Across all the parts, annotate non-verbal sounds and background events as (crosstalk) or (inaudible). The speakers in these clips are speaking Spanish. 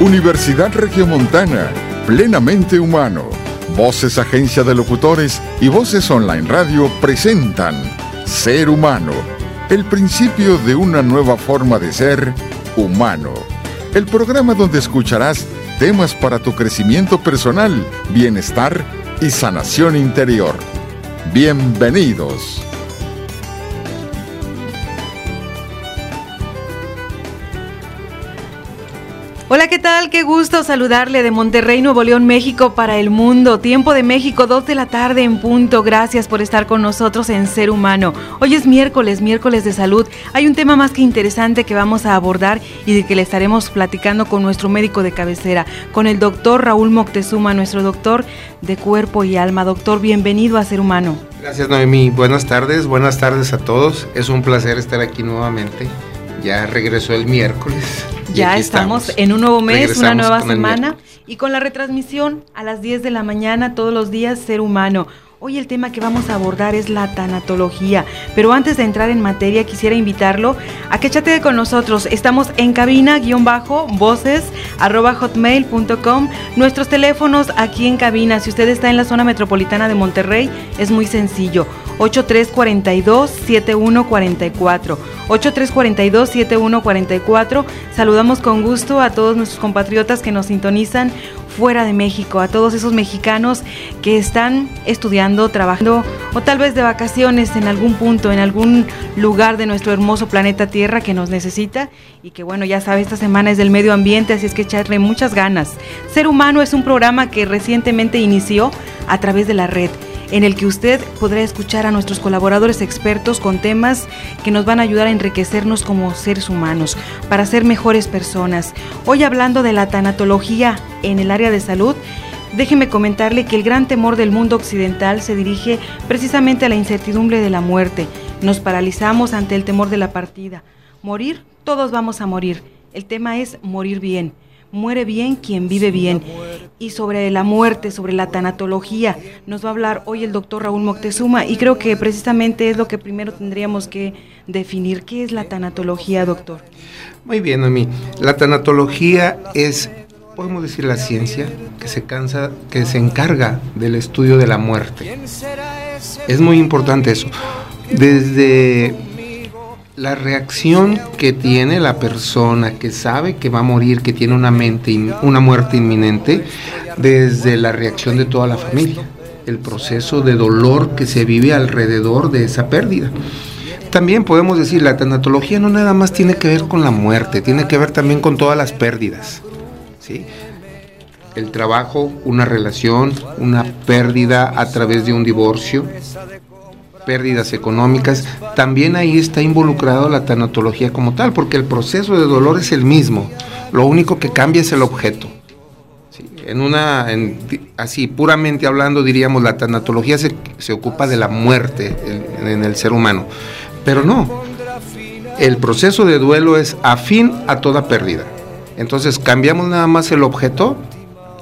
Universidad Regiomontana, plenamente humano. Voces Agencia de Locutores y Voces Online Radio presentan Ser Humano, el principio de una nueva forma de ser humano. El programa donde escucharás temas para tu crecimiento personal, bienestar y sanación interior. Bienvenidos. Tal? Qué gusto saludarle de Monterrey, Nuevo León, México para el mundo. Tiempo de México, 2 de la tarde en punto. Gracias por estar con nosotros en Ser Humano. Hoy es miércoles, miércoles de salud. Hay un tema más que interesante que vamos a abordar y de que le estaremos platicando con nuestro médico de cabecera, con el doctor Raúl Moctezuma, nuestro doctor de cuerpo y alma. Doctor, bienvenido a Ser Humano. Gracias, Noemí. Buenas tardes, buenas tardes a todos. Es un placer estar aquí nuevamente. Ya regresó el miércoles. Ya estamos, en un nuevo mes, una nueva semana y con la retransmisión a las 10 de la mañana todos los días Ser Humano. Hoy el tema que vamos a abordar es la tanatología, pero antes de entrar en materia quisiera invitarlo a que chatee con nosotros. Estamos en cabina, guion bajo, voces, arroba hotmail.com. Nuestros teléfonos aquí en cabina, si usted está en la zona metropolitana de Monterrey, es muy sencillo. 8342-7144. 8342-7144. Saludamos con gusto a todos nuestros compatriotas que nos sintonizan fuera de México, a todos esos mexicanos que están estudiando, trabajando o tal vez de vacaciones en algún punto, en algún lugar de nuestro hermoso planeta Tierra que nos necesita y que bueno, ya sabe, esta semana es del medio ambiente, así es que echarle muchas ganas. Ser Humano es un programa que recientemente inició a través de la red en el que usted podrá escuchar a nuestros colaboradores expertos con temas que nos van a ayudar a enriquecernos como seres humanos, para ser mejores personas. Hoy hablando de la tanatología en el área de salud, déjeme comentarle que el gran temor del mundo occidental se dirige precisamente a la incertidumbre de la muerte. Nos paralizamos ante el temor de la partida. Morir, todos vamos a morir. El tema es morir bien muere bien quien vive bien. Y sobre la muerte, sobre la tanatología, nos va a hablar hoy el doctor Raúl Moctezuma y creo que precisamente es lo que primero tendríamos que definir. ¿Qué es la tanatología, doctor? Muy bien, mí La tanatología es, podemos decir, la ciencia que se, cansa, que se encarga del estudio de la muerte. Es muy importante eso. Desde la reacción que tiene la persona que sabe que va a morir, que tiene una, mente, una muerte inminente, desde la reacción de toda la familia, el proceso de dolor que se vive alrededor de esa pérdida. También podemos decir, la tanatología no nada más tiene que ver con la muerte, tiene que ver también con todas las pérdidas. ¿sí? El trabajo, una relación, una pérdida a través de un divorcio, pérdidas económicas, también ahí está involucrado la tanatología como tal, porque el proceso de dolor es el mismo, lo único que cambia es el objeto. en una, así puramente hablando, diríamos, la tanatología se, se ocupa de la muerte en, en el ser humano, pero no, el proceso de duelo es afín a toda pérdida. Entonces cambiamos nada más el objeto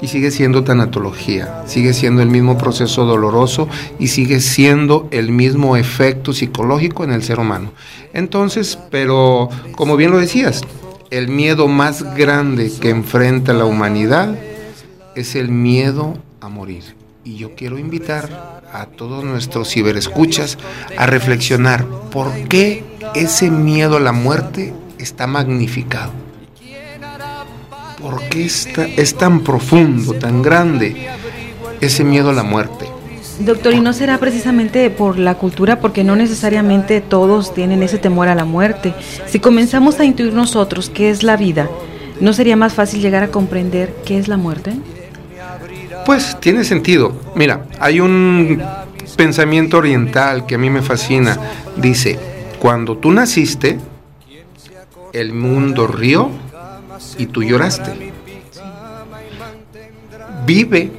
y sigue siendo tanatología, sigue siendo el mismo proceso doloroso y sigue siendo el mismo efecto psicológico en el ser humano. Entonces, pero como bien lo decías, el miedo más grande que enfrenta la humanidad es el miedo a morir. Y yo quiero invitar a todos nuestros ciberescuchas a reflexionar por qué ese miedo a la muerte está magnificado. ¿Por qué es tan profundo, tan grande ese miedo a la muerte? Doctor, ¿y no será precisamente por la cultura? Porque no necesariamente todos tienen ese temor a la muerte. Si comenzamos a intuir nosotros qué es la vida, ¿no sería más fácil llegar a comprender qué es la muerte? Pues tiene sentido. Mira, hay un pensamiento oriental que a mí me fascina. Dice, cuando tú naciste, el mundo rió y tú lloraste. Vive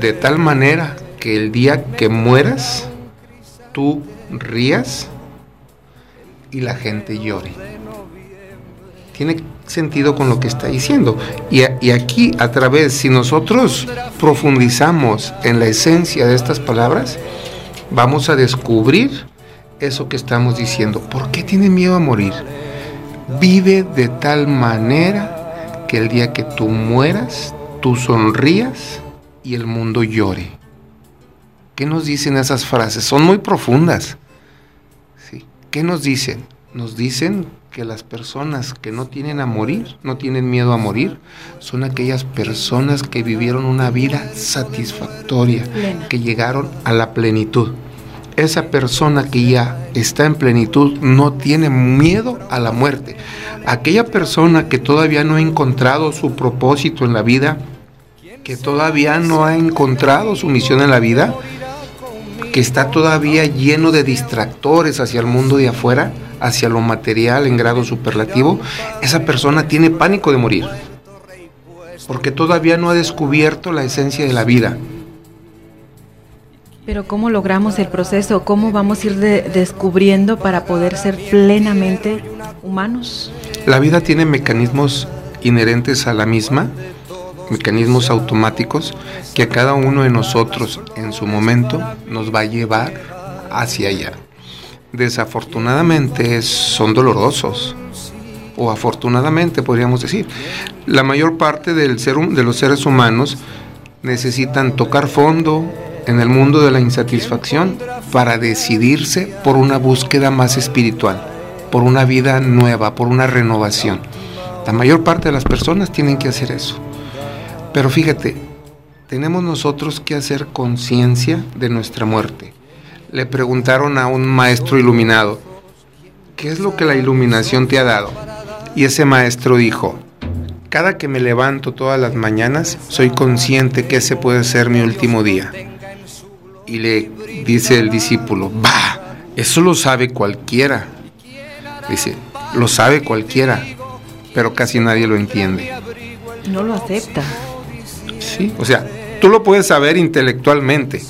de tal manera que el día que mueras, tú rías y la gente llore. Tiene sentido con lo que está diciendo. Y, aquí, a través, si nosotros profundizamos en la esencia de estas palabras, vamos a descubrir eso que estamos diciendo. ¿Por qué tiene miedo a morir? Vive de tal manera que el día que tú mueras, tú sonrías y el mundo llore. ¿Qué nos dicen esas frases? Son muy profundas. ¿Sí? ¿Qué nos dicen? Nos dicen que las personas que no tienen a morir, no tienen miedo a morir, son aquellas personas que vivieron una vida satisfactoria, que llegaron a la plenitud. Esa persona que ya está en plenitud no tiene miedo a la muerte. Aquella persona que todavía no ha encontrado su propósito en la vida, que todavía no ha encontrado su misión en la vida, que está todavía lleno de distractores hacia el mundo de afuera, hacia lo material en grado superlativo, esa persona tiene pánico de morir, porque todavía no ha descubierto la esencia de la vida. Pero ¿cómo logramos el proceso? ¿Cómo vamos a ir descubriendo para poder ser plenamente humanos? La vida tiene mecanismos inherentes a la misma, mecanismos automáticos que cada uno de nosotros en su momento nos va a llevar hacia allá desafortunadamente son dolorosos. O afortunadamente podríamos decir. La mayor parte del ser, de los seres humanos necesitan tocar fondo en el mundo de la insatisfacción para decidirse por una búsqueda más espiritual, por una vida nueva, por una renovación. La mayor parte de las personas tienen que hacer eso. Pero fíjate, tenemos nosotros que hacer conciencia de nuestra muerte le preguntaron a un maestro iluminado, ¿qué es lo que la iluminación te ha dado? Y ese maestro dijo, cada que me levanto todas las mañanas, soy consciente que ese puede ser mi último día. Y le dice el discípulo, bah, eso lo sabe cualquiera. Dice, lo sabe cualquiera, pero casi nadie lo entiende. No lo acepta. Sí, o sea, tú lo puedes saber intelectualmente,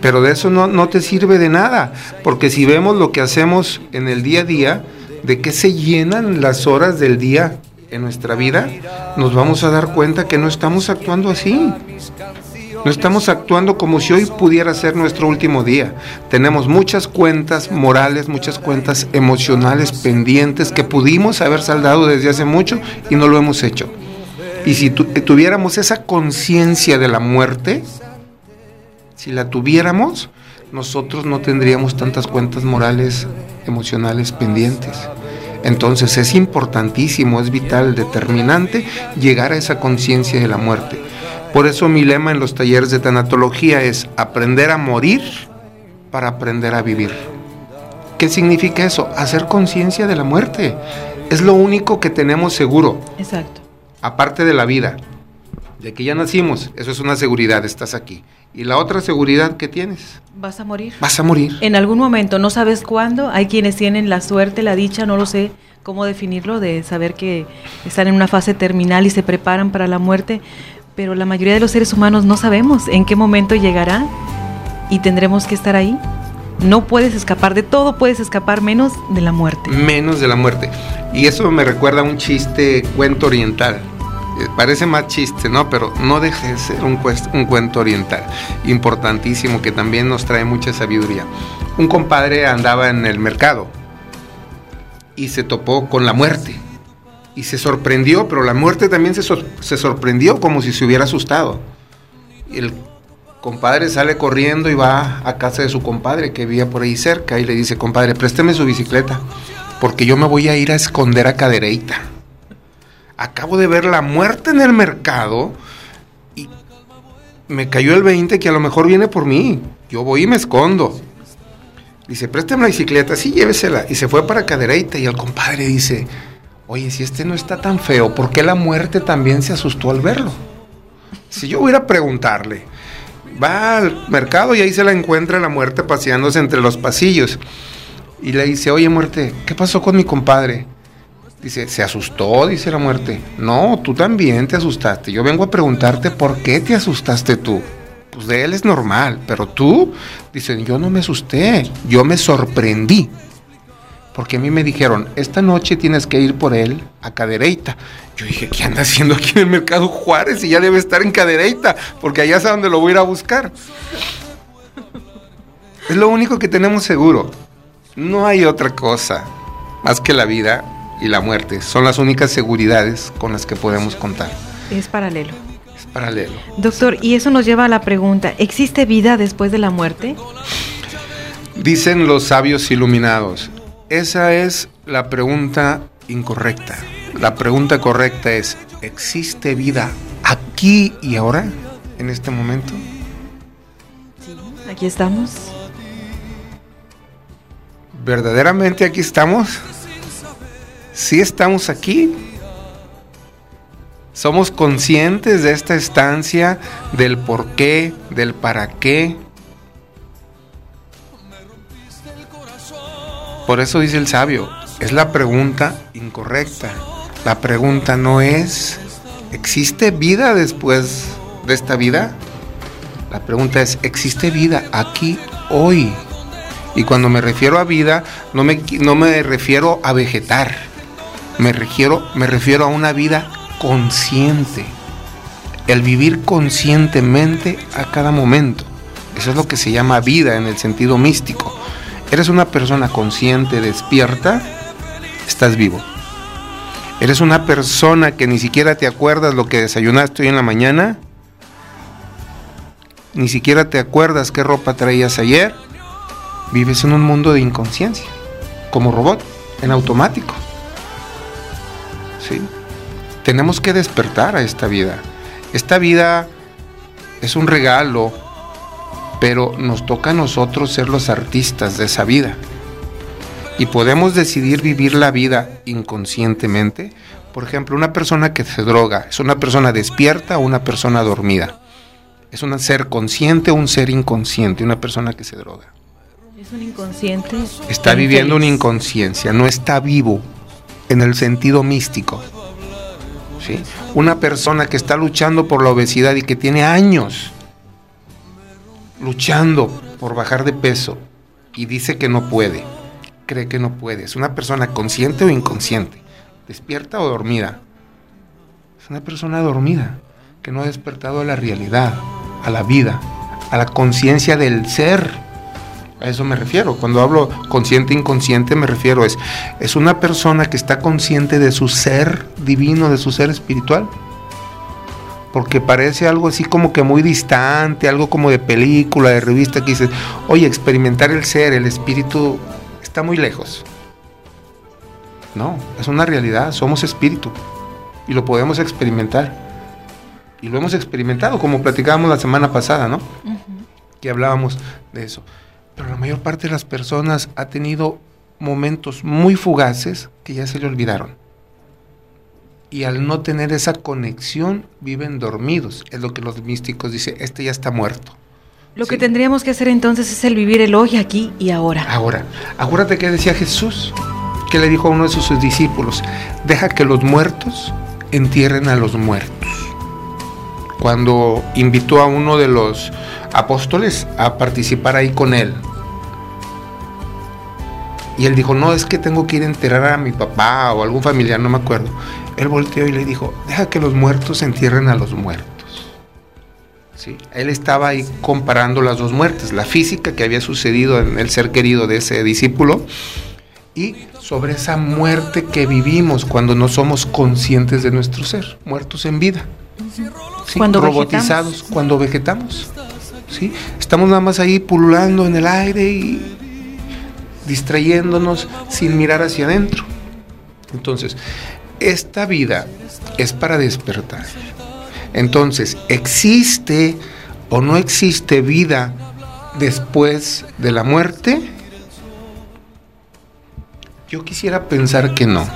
pero de eso no, no te sirve de nada, porque si vemos lo que hacemos en el día a día, de qué se llenan las horas del día en nuestra vida, nos vamos a dar cuenta que no estamos actuando así. No estamos actuando como si hoy pudiera ser nuestro último día. Tenemos muchas cuentas morales, muchas cuentas emocionales pendientes que pudimos haber saldado desde hace mucho y no lo hemos hecho. Y si tuviéramos esa conciencia de la muerte, si la tuviéramos, nosotros no tendríamos tantas cuentas morales, emocionales pendientes. Entonces es importantísimo, es vital, determinante llegar a esa conciencia de la muerte. Por eso mi lema en los talleres de tanatología es aprender a morir para aprender a vivir. ¿Qué significa eso? Hacer conciencia de la muerte. Es lo único que tenemos seguro. Exacto. Aparte de la vida. De que ya nacimos, eso es una seguridad, estás aquí. ¿Y la otra seguridad que tienes? Vas a morir. Vas a morir. En algún momento, no sabes cuándo. Hay quienes tienen la suerte, la dicha, no lo sé cómo definirlo, de saber que están en una fase terminal y se preparan para la muerte. Pero la mayoría de los seres humanos no sabemos en qué momento llegará y tendremos que estar ahí. No puedes escapar de todo, puedes escapar menos de la muerte. Menos de la muerte. Y eso me recuerda a un chiste cuento oriental eh, parece más chiste, ¿no? Pero no deje de ser un, un cuento oriental, importantísimo, que también nos trae mucha sabiduría. Un compadre andaba en el mercado y se topó con la muerte. Y se sorprendió, pero la muerte también se, se sorprendió como si se hubiera asustado. El compadre sale corriendo y va a casa de su compadre que vivía por ahí cerca y le dice, compadre, présteme su bicicleta, porque yo me voy a ir a esconder a Cadereita acabo de ver la muerte en el mercado y me cayó el 20 que a lo mejor viene por mí. Yo voy y me escondo. Dice, préstame la bicicleta, sí, llévesela. Y se fue para Cadereita y el compadre dice, oye, si este no está tan feo, ¿por qué la muerte también se asustó al verlo? Si yo voy a preguntarle, va al mercado y ahí se la encuentra la muerte paseándose entre los pasillos. Y le dice, oye muerte, ¿qué pasó con mi compadre? Dice, ¿se asustó? Dice la muerte. No, tú también te asustaste. Yo vengo a preguntarte por qué te asustaste tú. Pues de él es normal, pero tú, dicen, yo no me asusté, yo me sorprendí. Porque a mí me dijeron, esta noche tienes que ir por él a Cadereita. Yo dije, ¿qué anda haciendo aquí en el Mercado Juárez? Y ya debe estar en Cadereita, porque allá es a donde lo voy a ir a buscar. Es lo único que tenemos seguro. No hay otra cosa más que la vida y la muerte. Son las únicas seguridades con las que podemos contar. Es paralelo. Es paralelo. Doctor, y eso nos lleva a la pregunta, ¿existe vida después de la muerte? Dicen los sabios iluminados, esa es la pregunta incorrecta. La pregunta correcta es, ¿existe vida aquí y ahora, en este momento? Sí, aquí estamos. ¿Verdaderamente aquí estamos? ¿Sí estamos aquí? ¿Somos conscientes de esta estancia, del por qué, del para qué? Por eso dice el sabio, es la pregunta incorrecta. La pregunta no es, ¿existe vida después de esta vida? La pregunta es, ¿existe vida aquí hoy? Y cuando me refiero a vida, no me, no me refiero a vegetar, me refiero, me refiero a una vida consciente. El vivir conscientemente a cada momento. Eso es lo que se llama vida en el sentido místico. Eres una persona consciente, despierta, estás vivo. Eres una persona que ni siquiera te acuerdas lo que desayunaste hoy en la mañana, ni siquiera te acuerdas qué ropa traías ayer, vives en un mundo de inconsciencia, como robot, en automático. ¿Sí? Tenemos que despertar a esta vida. Esta vida es un regalo, pero nos toca a nosotros ser los artistas de esa vida. Y podemos decidir vivir la vida inconscientemente. Por ejemplo, una persona que se droga, ¿es una persona despierta o una persona dormida? ¿Es un ser consciente o un ser inconsciente, una persona que se droga? Es un inconsciente. Está viviendo una inconsciencia, no está vivo en el sentido místico. ¿sí? Una persona que está luchando por la obesidad y que tiene años luchando por bajar de peso y dice que no puede, cree que no puede. ¿Es una persona consciente o inconsciente? ¿Despierta o dormida? Es una persona dormida que no ha despertado a la realidad, a la vida, a la conciencia del ser. A eso me refiero. Cuando hablo consciente inconsciente me refiero es es una persona que está consciente de su ser divino, de su ser espiritual. Porque parece algo así como que muy distante, algo como de película, de revista que dices, "Oye, experimentar el ser, el espíritu está muy lejos." No, es una realidad, somos espíritu y lo podemos experimentar. Y lo hemos experimentado, como platicábamos la semana pasada, ¿no? Que hablábamos de eso. Pero la mayor parte de las personas ha tenido momentos muy fugaces que ya se le olvidaron. Y al no tener esa conexión, viven dormidos. Es lo que los místicos dicen, este ya está muerto. Lo que tendríamos que hacer entonces es el vivir el hoy, aquí y ahora. Ahora, acuérdate que decía Jesús, que le dijo a uno de sus discípulos, deja que los muertos entierren a los muertos. Cuando invitó a uno de los apóstoles a participar ahí con él. Y él dijo, no, es que tengo que ir a enterrar a mi papá o algún familiar, no me acuerdo. Él volteó y le dijo, deja que los muertos entierren a los muertos. ¿Sí? Él estaba ahí comparando las dos muertes, la física que había sucedido en el ser querido de ese discípulo y sobre esa muerte que vivimos cuando no somos conscientes de nuestro ser, muertos en vida. ¿Sí? Cuando robotizados, vegetamos. cuando vegetamos. ¿sí? Estamos nada más ahí pululando en el aire y distrayéndonos sin mirar hacia adentro. Entonces, esta vida es para despertar. Entonces, ¿existe o no existe vida después de la muerte? Yo quisiera pensar que no.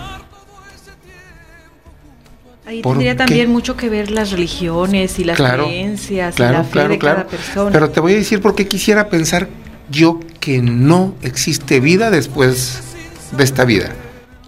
Ahí ¿Por tendría qué? también mucho que ver las religiones y las Claro, creencias y Claro, la fe claro, de claro. cada persona. Pero te voy a decir por qué quisiera pensar yo que no existe vida después de esta vida.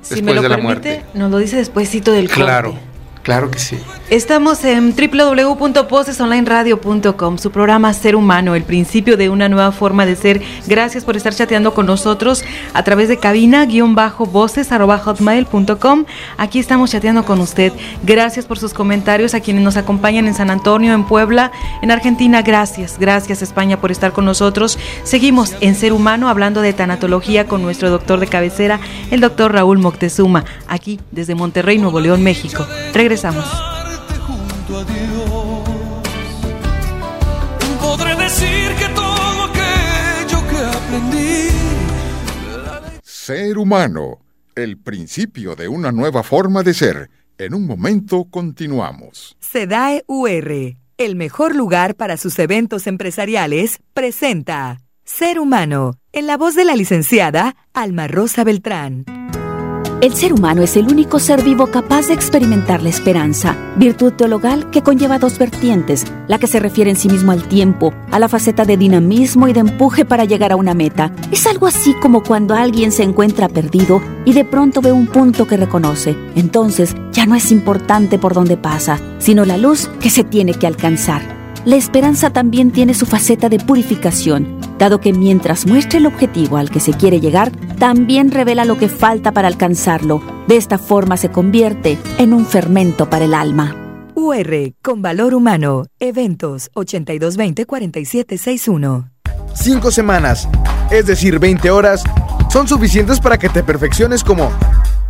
si después me lo de la permite, muerte. nos lo dice despuésito del corte. Claro, claro que sí. Estamos en www.posesonlineradio.com, su programa Ser Humano, el principio de una nueva forma de ser. Gracias por estar chateando con nosotros a través de cabina-voces.hotmail.com. Aquí estamos chateando con usted. Gracias por sus comentarios a quienes nos acompañan en San Antonio, en Puebla, en Argentina. Gracias, gracias España por estar con nosotros. Seguimos en Ser Humano hablando de tanatología con nuestro doctor de cabecera, el doctor Raúl Moctezuma, aquí desde Monterrey, Nuevo León, México. Regresamos. Ser humano, el principio de una nueva forma de ser. En un momento continuamos. SEDAE UR, el mejor lugar para sus eventos empresariales, presenta Ser humano, en la voz de la licenciada Alma Rosa Beltrán. El ser humano es el único ser vivo capaz de experimentar la esperanza, virtud teologal que conlleva dos vertientes, la que se refiere en sí mismo al tiempo, a la faceta de dinamismo y de empuje para llegar a una meta. Es algo así como cuando alguien se encuentra perdido y de pronto ve un punto que reconoce. Entonces ya no es importante por dónde pasa, sino la luz que se tiene que alcanzar. La esperanza también tiene su faceta de purificación, dado que mientras muestra el objetivo al que se quiere llegar, también revela lo que falta para alcanzarlo. De esta forma se convierte en un fermento para el alma. UR, con valor humano. Eventos 8220-4761. Cinco semanas, es decir, 20 horas, son suficientes para que te perfecciones como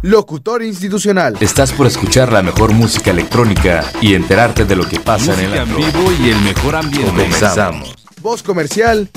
locutor institucional. Estás por escuchar la mejor música electrónica y enterarte de lo que pasa en el en vivo y el mejor ambiente. Comenzamos. Voz comercial.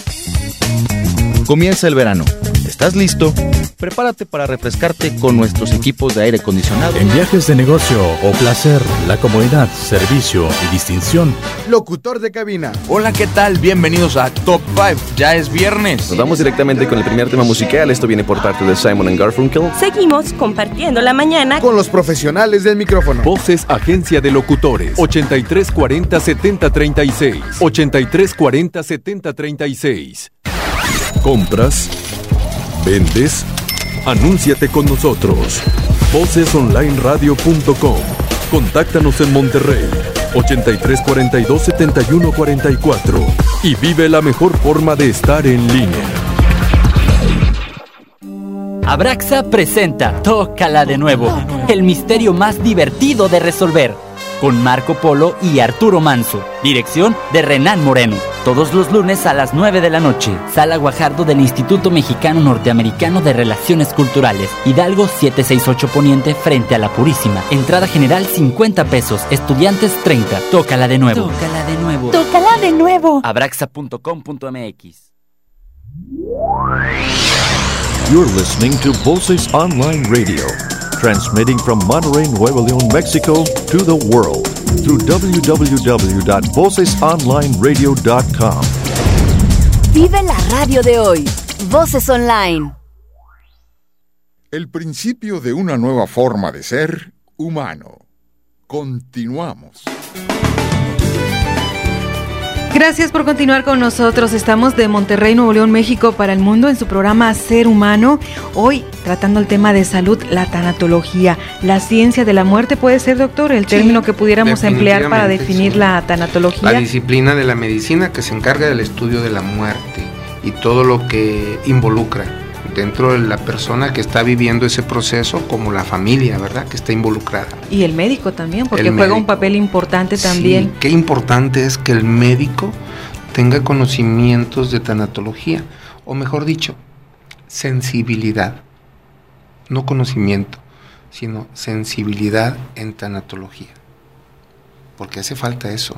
Comienza el verano. ¿Estás listo? Prepárate para refrescarte con nuestros equipos de aire acondicionado. En viajes de negocio o placer, la comodidad, servicio y distinción. Locutor de cabina. Hola, ¿qué tal? Bienvenidos a Top 5. Ya es viernes. Nos vamos directamente con el primer tema musical. Esto viene por parte de Simon Garfunkel. Seguimos compartiendo la mañana con los profesionales del micrófono. Voces Agencia de Locutores. 8340 7036. 8340 7036. ¿Compras? ¿Vendes? Anúnciate con nosotros. Vocesonlineradio.com. Contáctanos en Monterrey 8342 7144 y vive la mejor forma de estar en línea. Abraxa presenta Tócala de nuevo, el misterio más divertido de resolver con Marco Polo y Arturo Manso. Dirección de Renan Moreno. Todos los lunes a las 9 de la noche. Sala Guajardo del Instituto Mexicano Norteamericano de Relaciones Culturales. Hidalgo 768 Poniente frente a la Purísima. Entrada general 50 pesos. Estudiantes 30. Tócala de nuevo. Tócala de nuevo. Tócala de nuevo. Abraxa.com.mx. You're listening to Voices Online Radio. transmitting from Monterrey, Nuevo León, Mexico, to the world through www.vocesonlineradio.com. Vive la radio de hoy. Voces Online. El principio de una nueva forma de ser humano. Continuamos. Gracias por continuar con nosotros. Estamos de Monterrey, Nuevo León, México para el mundo en su programa Ser Humano. Hoy tratando el tema de salud, la tanatología, la ciencia de la muerte puede ser, doctor, el término que pudiéramos emplear para definir la tanatología. La disciplina de la medicina que se encarga del estudio de la muerte y todo lo que involucra dentro de la persona que está viviendo ese proceso como la familia, ¿verdad? Que está involucrada. Y el médico también, porque juega un papel importante también. Sí, qué importante es que el médico tenga conocimientos de tanatología, o mejor dicho, sensibilidad, no conocimiento, sino sensibilidad en tanatología, porque hace falta eso.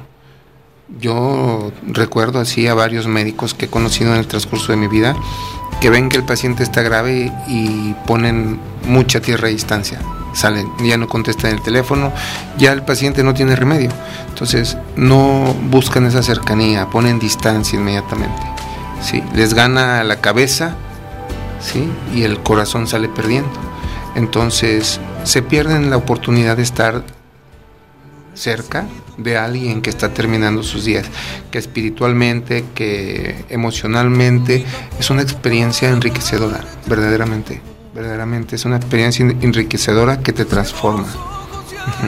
Yo recuerdo así a varios médicos que he conocido en el transcurso de mi vida que ven que el paciente está grave y ponen mucha tierra a distancia. Salen, ya no contestan el teléfono, ya el paciente no tiene remedio. Entonces no buscan esa cercanía, ponen distancia inmediatamente. ¿sí? Les gana la cabeza ¿sí? y el corazón sale perdiendo. Entonces se pierden la oportunidad de estar cerca de alguien que está terminando sus días, que espiritualmente, que emocionalmente es una experiencia enriquecedora, verdaderamente, verdaderamente es una experiencia enriquecedora que te transforma.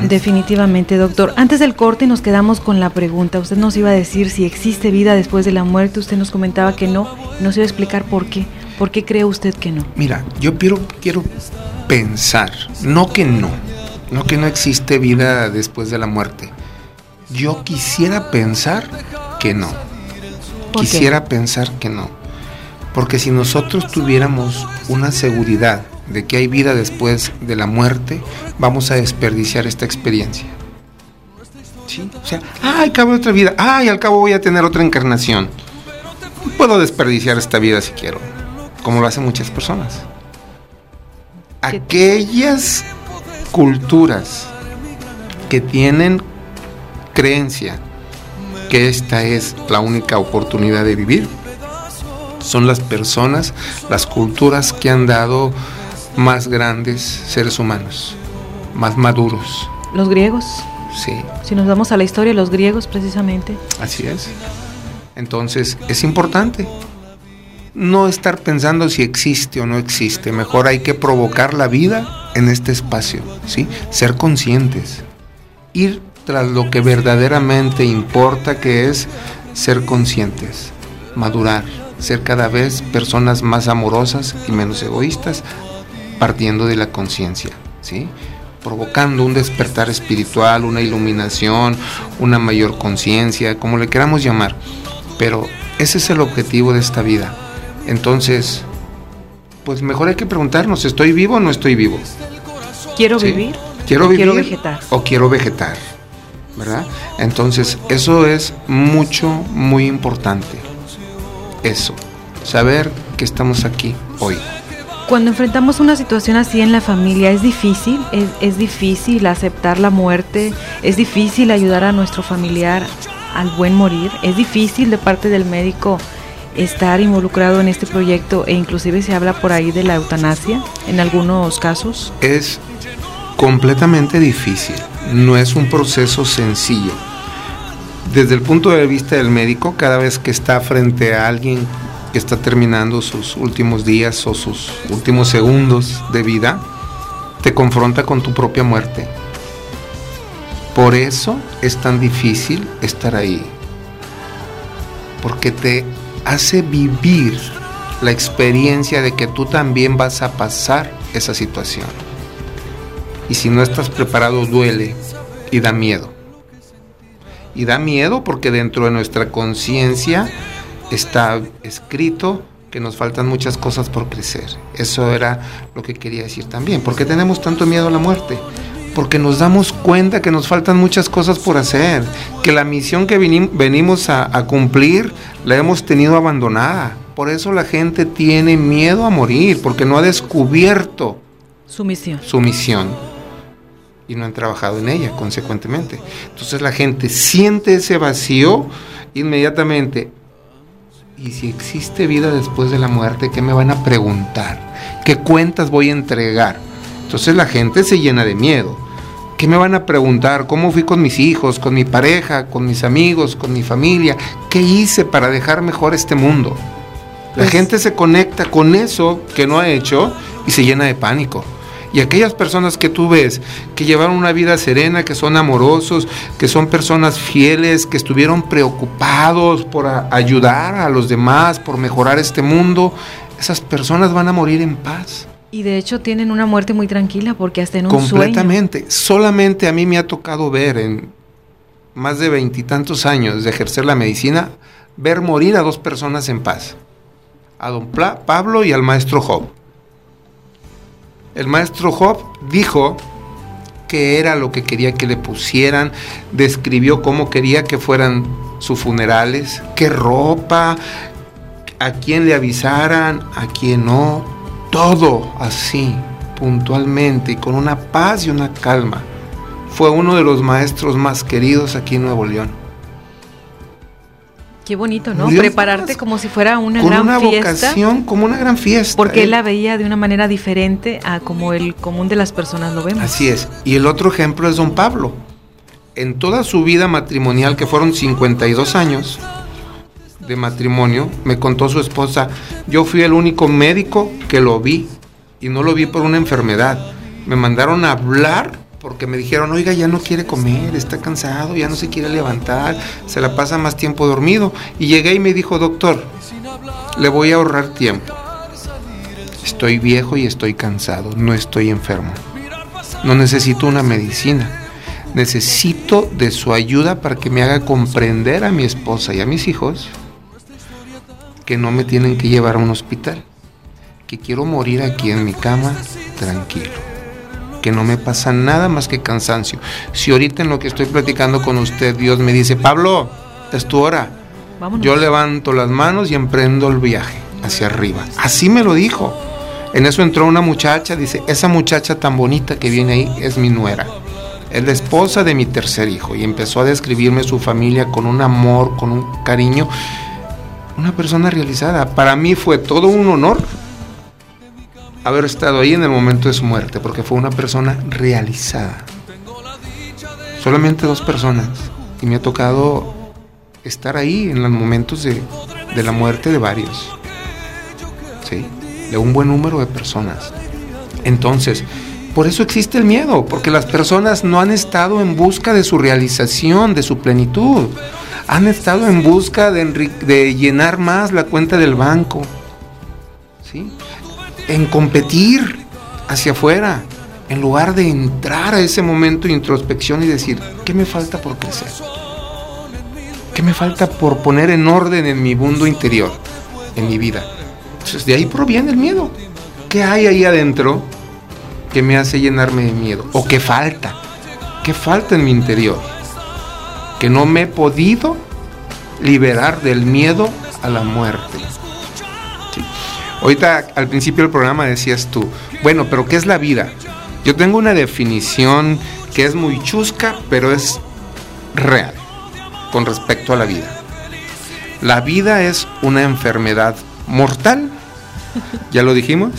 Definitivamente, doctor. Antes del corte nos quedamos con la pregunta. Usted nos iba a decir si existe vida después de la muerte. Usted nos comentaba que no. Nos iba a explicar por qué. ¿Por qué cree usted que no? Mira, yo quiero, quiero pensar, no que no, no que no existe vida después de la muerte. Yo quisiera pensar que no. Quisiera pensar que no. Porque si nosotros tuviéramos una seguridad de que hay vida después de la muerte, vamos a desperdiciar esta experiencia. ¿Sí? O sea, ay, cabo otra vida, ay, al cabo voy a tener otra encarnación. Puedo desperdiciar esta vida si quiero, como lo hacen muchas personas. Aquellas culturas que tienen creencia que esta es la única oportunidad de vivir, son las personas, las culturas que han dado más grandes seres humanos, más maduros. ¿Los griegos? Sí. Si nos vamos a la historia, los griegos precisamente. Así es. Entonces, es importante no estar pensando si existe o no existe. Mejor hay que provocar la vida en este espacio, ¿sí? Ser conscientes. Ir tras lo que verdaderamente importa, que es ser conscientes, madurar, ser cada vez personas más amorosas y menos egoístas, partiendo de la conciencia, ¿sí? provocando un despertar espiritual, una iluminación, una mayor conciencia, como le queramos llamar. Pero ese es el objetivo de esta vida. Entonces, pues mejor hay que preguntarnos, ¿estoy vivo o no estoy vivo? ¿Quiero vivir? ¿Quiero vivir? Quiero vegetar. ¿O quiero vegetar? ¿Verdad? Entonces, eso es mucho, muy importante. Eso, saber que estamos aquí hoy. Cuando enfrentamos una situación así en la familia, ¿es difícil? ¿Es, ¿Es, difícil aceptar la muerte? ¿Es difícil ayudar a nuestro familiar al buen morir? ¿Es difícil de parte del médico estar involucrado en este proyecto e inclusive se habla por ahí de la eutanasia en algunos casos? Es completamente difícil, no es un proceso sencillo. Desde el punto de vista del médico, cada vez que está frente a alguien que está terminando sus últimos días o sus últimos segundos de vida, te confronta con tu propia muerte. Por eso es tan difícil estar ahí. Porque te hace vivir la experiencia de que tú también vas a pasar esa situación. Y si no estás preparado duele y da miedo. Y da miedo porque dentro de nuestra conciencia está escrito que nos faltan muchas cosas por crecer. Eso era lo que quería decir también. ¿Por qué tenemos tanto miedo a la muerte? Porque nos damos cuenta que nos faltan muchas cosas por hacer, que la misión que venimos a, a cumplir la hemos tenido abandonada. Por eso la gente tiene miedo a morir, porque no ha descubierto su misión. Su misión. Y no han trabajado en ella, consecuentemente. Entonces la gente siente ese vacío inmediatamente ¿y si existe vida después de la muerte? ¿Qué me van a preguntar? ¿Qué cuentas voy a entregar? Entonces la gente se llena de miedo. ¿Qué me van a preguntar? ¿Cómo fui con mis hijos, con mi pareja, con mis amigos, con mi familia? ¿Qué hice para dejar mejor este mundo? La pues, gente se conecta con eso que no ha hecho y se llena de pánico. Y aquellas personas que tú ves que llevaron una vida serena, que son amorosos, que son personas fieles, que estuvieron preocupados por ayudar a los demás, por mejorar este mundo, esas personas van a morir en paz. Y de hecho tienen una muerte muy tranquila porque hasta en un Completamente. Solamente a mí me ha tocado ver en más de veintitantos años de ejercer la medicina, ver morir a dos personas en paz. A don Pablo y al maestro Job el maestro Job dijo que era lo que quería que le pusieran, describió cómo quería que fueran sus funerales, qué ropa, a quién le avisaran, a quién no, todo así, puntualmente y con una paz y una calma. Fue uno de los maestros más queridos aquí en Nuevo León. Qué bonito, ¿no? Prepararte como si fuera una gran una fiesta. vocación, como una gran fiesta. Porque él la veía de una manera diferente a como el común de las personas lo vemos. Así es. Y el otro ejemplo es don Pablo. En toda su vida matrimonial, que fueron 52 años de matrimonio, me contó su esposa, yo fui el único médico que lo vi y no lo vi por una enfermedad. Me mandaron a hablar porque me dijeron, oiga, ya no quiere comer, está cansado, ya no se quiere levantar, se la pasa más tiempo dormido. Y llegué y me dijo, doctor, le voy a ahorrar tiempo. Estoy viejo y estoy cansado, no estoy enfermo. No necesito una medicina. Necesito de su ayuda para que me haga comprender a mi esposa y a mis hijos que no me tienen que llevar a un hospital, que quiero morir aquí en mi cama tranquilo, que no me pasa nada más que cansancio. Si ahorita en lo que estoy platicando con usted Dios me dice, Pablo, es tu hora, yo levanto las manos y emprendo el viaje hacia arriba. Así me lo dijo. En eso entró una muchacha, dice, esa muchacha tan bonita que viene ahí es mi nuera. Es la esposa de mi tercer hijo y empezó a describirme su familia con un amor, con un cariño una persona realizada. Para mí fue todo un honor haber estado ahí en el momento de su muerte, porque fue una persona realizada. Solamente dos personas. Y me ha tocado estar ahí en los momentos de, de la muerte de varios. ¿Sí? De un buen número de personas. Entonces, por eso existe el miedo, porque las personas no han estado en busca de su realización, de su plenitud han estado en busca de, llenar más la cuenta del banco, ¿sí? en competir hacia afuera, en lugar de entrar a ese momento de introspección y decir, ¿qué me falta por crecer? ¿Qué me falta por poner en orden en mi mundo interior, en mi vida? Entonces de ahí proviene el miedo. ¿Qué hay ahí adentro que me hace llenarme de miedo? ¿O qué falta? ¿Qué falta en mi interior? Que no me he podido liberar del miedo a la muerte. Ahorita al principio del programa decías tú, bueno, pero ¿qué es la vida? Yo tengo una definición que es muy chusca, pero es real con respecto a la vida. La vida es una enfermedad mortal, ya lo dijimos,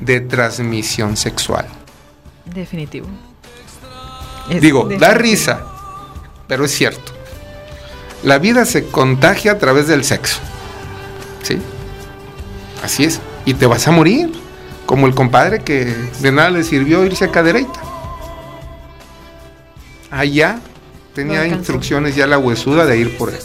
de transmisión sexual. Definitivo. Digo, da risa, pero es cierto. La vida se contagia a través del sexo. ¿Sí? Así es. Y te vas a morir. Como el compadre que de nada le sirvió irse a cadereita. Allá tenía instrucciones ya la huesuda de ir por él.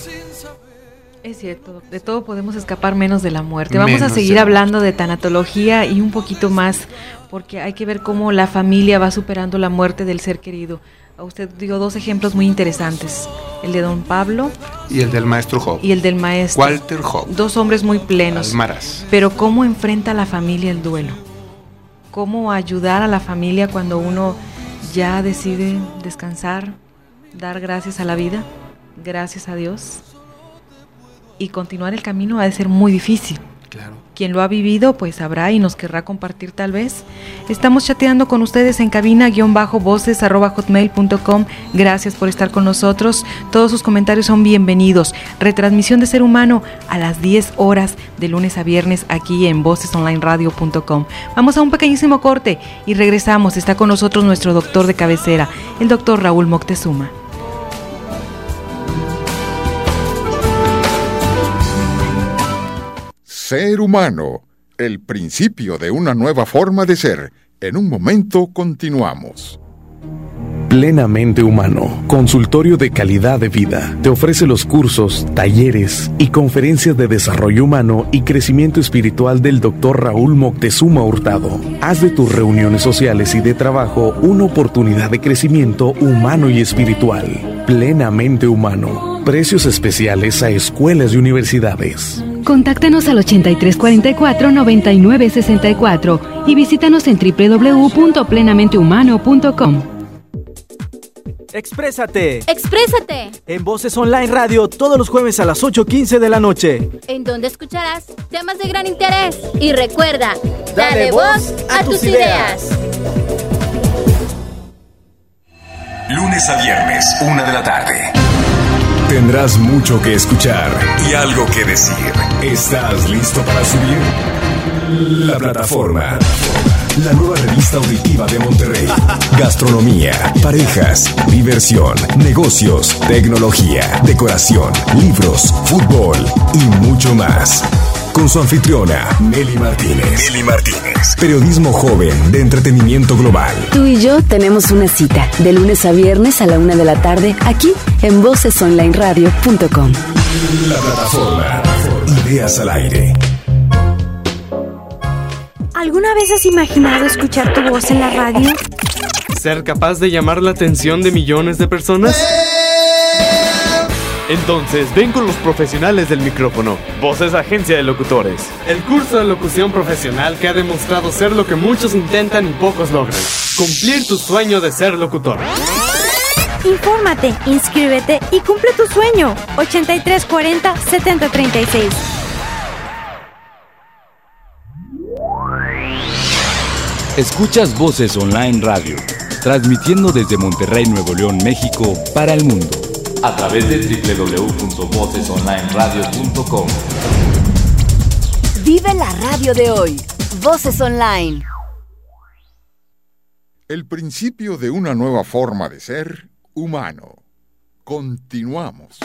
Es cierto, de todo podemos escapar menos de la muerte. Vamos a seguir hablando de tanatología y un poquito más, porque hay que ver cómo la familia va superando la muerte del ser querido. A usted dio dos ejemplos muy interesantes, el de don Pablo y el del maestro Job. Y el del maestro Walter Job. Dos hombres muy plenos. Almaras. Pero cómo enfrenta la familia el duelo. Cómo ayudar a la familia cuando uno ya decide descansar, dar gracias a la vida, gracias a Dios. Y continuar el camino ha de ser muy difícil. Claro. Quien lo ha vivido, pues sabrá y nos querrá compartir tal vez. Estamos chateando con ustedes en cabina-voces.hotmail.com. Gracias por estar con nosotros. Todos sus comentarios son bienvenidos. Retransmisión de Ser Humano a las 10 horas de lunes a viernes aquí en vocesonlineradio.com. Vamos a un pequeñísimo corte y regresamos. Está con nosotros nuestro doctor de cabecera, el doctor Raúl Moctezuma. Ser humano, el principio de una nueva forma de ser. En un momento continuamos. Plenamente Humano, consultorio de calidad de vida. Te ofrece los cursos, talleres y conferencias de desarrollo humano y crecimiento espiritual del Dr. Raúl Moctezuma Hurtado. Haz de tus reuniones sociales y de trabajo una oportunidad de crecimiento humano y espiritual. Plenamente Humano. Precios especiales a escuelas y universidades. Contáctanos al 8344-9964 y visítanos en www.plenamentehumano.com. Exprésate. Exprésate. En Voces Online Radio todos los jueves a las 8.15 de la noche. En donde escucharás temas de gran interés. Y recuerda, dale, voz a, tus ideas. Lunes a viernes, una de la tarde. Tendrás mucho que escuchar y algo que decir. ¿Estás listo para subir? La plataforma. La nueva revista auditiva de Monterrey. (laughs) Gastronomía, parejas, diversión, negocios, tecnología, decoración, libros, fútbol y mucho más. Con su anfitriona Nelly Martínez. Nelly Martínez. Periodismo joven de entretenimiento global. Tú y yo tenemos una cita de lunes a viernes a la una de la tarde aquí en vocesonlineradio.com. La plataforma. Ideas al aire. ¿Alguna vez has imaginado escuchar tu voz en la radio? ¿Ser capaz de llamar la atención de millones de personas? Entonces, ven con los profesionales del micrófono. Voces Agencia de Locutores. El curso de locución profesional que ha demostrado ser lo que muchos intentan y pocos logran. Cumplir tu sueño de ser locutor. Infórmate, inscríbete y cumple tu sueño. 8340 7036. Escuchas Voces Online Radio, transmitiendo desde Monterrey, Nuevo León, México, para el mundo, a través de www.vocesonlineradio.com. Vive la radio de hoy. Voces Online. El principio de una nueva forma de ser humano. Continuamos.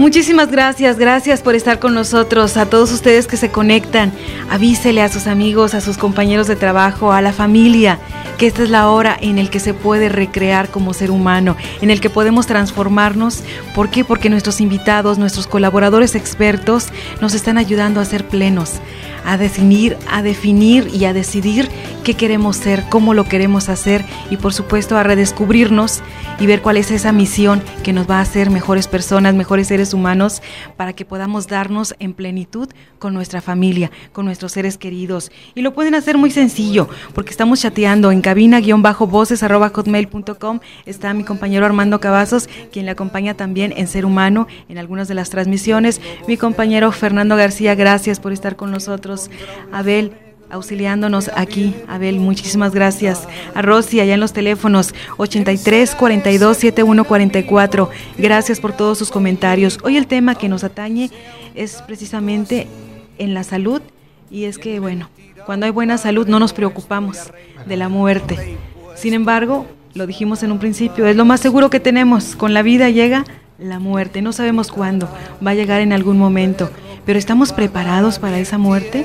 Muchísimas gracias, gracias por estar con nosotros, a todos ustedes que se conectan. Avísele a sus amigos, a sus compañeros de trabajo, a la familia, que esta es la hora en el que se puede recrear como ser humano, en el que podemos transformarnos. ¿Por qué? Porque nuestros invitados, nuestros colaboradores expertos nos están ayudando a ser plenos, a definir, a definir y a decidir qué queremos ser, cómo lo queremos hacer y por supuesto a redescubrirnos y ver cuál es esa misión que nos va a hacer mejores personas, mejores seres humanos para que podamos darnos en plenitud con nuestra familia, con nuestros seres queridos. Y lo pueden hacer muy sencillo porque estamos chateando en cabina-voces.hotmail.com. Está mi compañero Armando Cavazos, quien le acompaña también en Ser Humano en algunas de las transmisiones. Mi compañero Fernando García, gracias por estar con nosotros. Abel, auxiliándonos aquí. Abel, muchísimas gracias. A Rosy, allá en los teléfonos 83 42 71 44. Gracias por todos sus comentarios. Hoy el tema que nos atañe es precisamente en la salud y es que, bueno, cuando hay buena salud no nos preocupamos de la muerte. Sin embargo, lo dijimos en un principio, es lo más seguro que tenemos. Con la vida llega la muerte. No sabemos cuándo, va a llegar en algún momento. Pero ¿estamos preparados para esa muerte?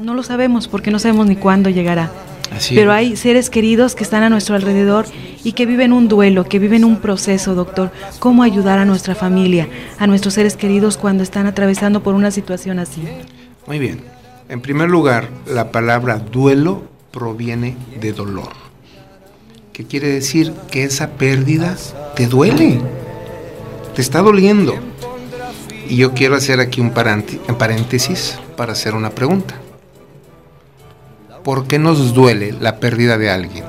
No lo sabemos porque no sabemos ni cuándo llegará. Así Pero hay seres queridos que están a nuestro alrededor y que viven un duelo, que viven un proceso, doctor. ¿Cómo ayudar a nuestra familia, a nuestros seres queridos cuando están atravesando por una situación así? Muy bien. En primer lugar, la palabra duelo proviene de dolor. ¿Qué quiere decir? Que esa pérdida te duele. Te está doliendo. Y yo quiero hacer aquí un paréntesis para hacer una pregunta. ¿Por qué nos duele la pérdida de alguien?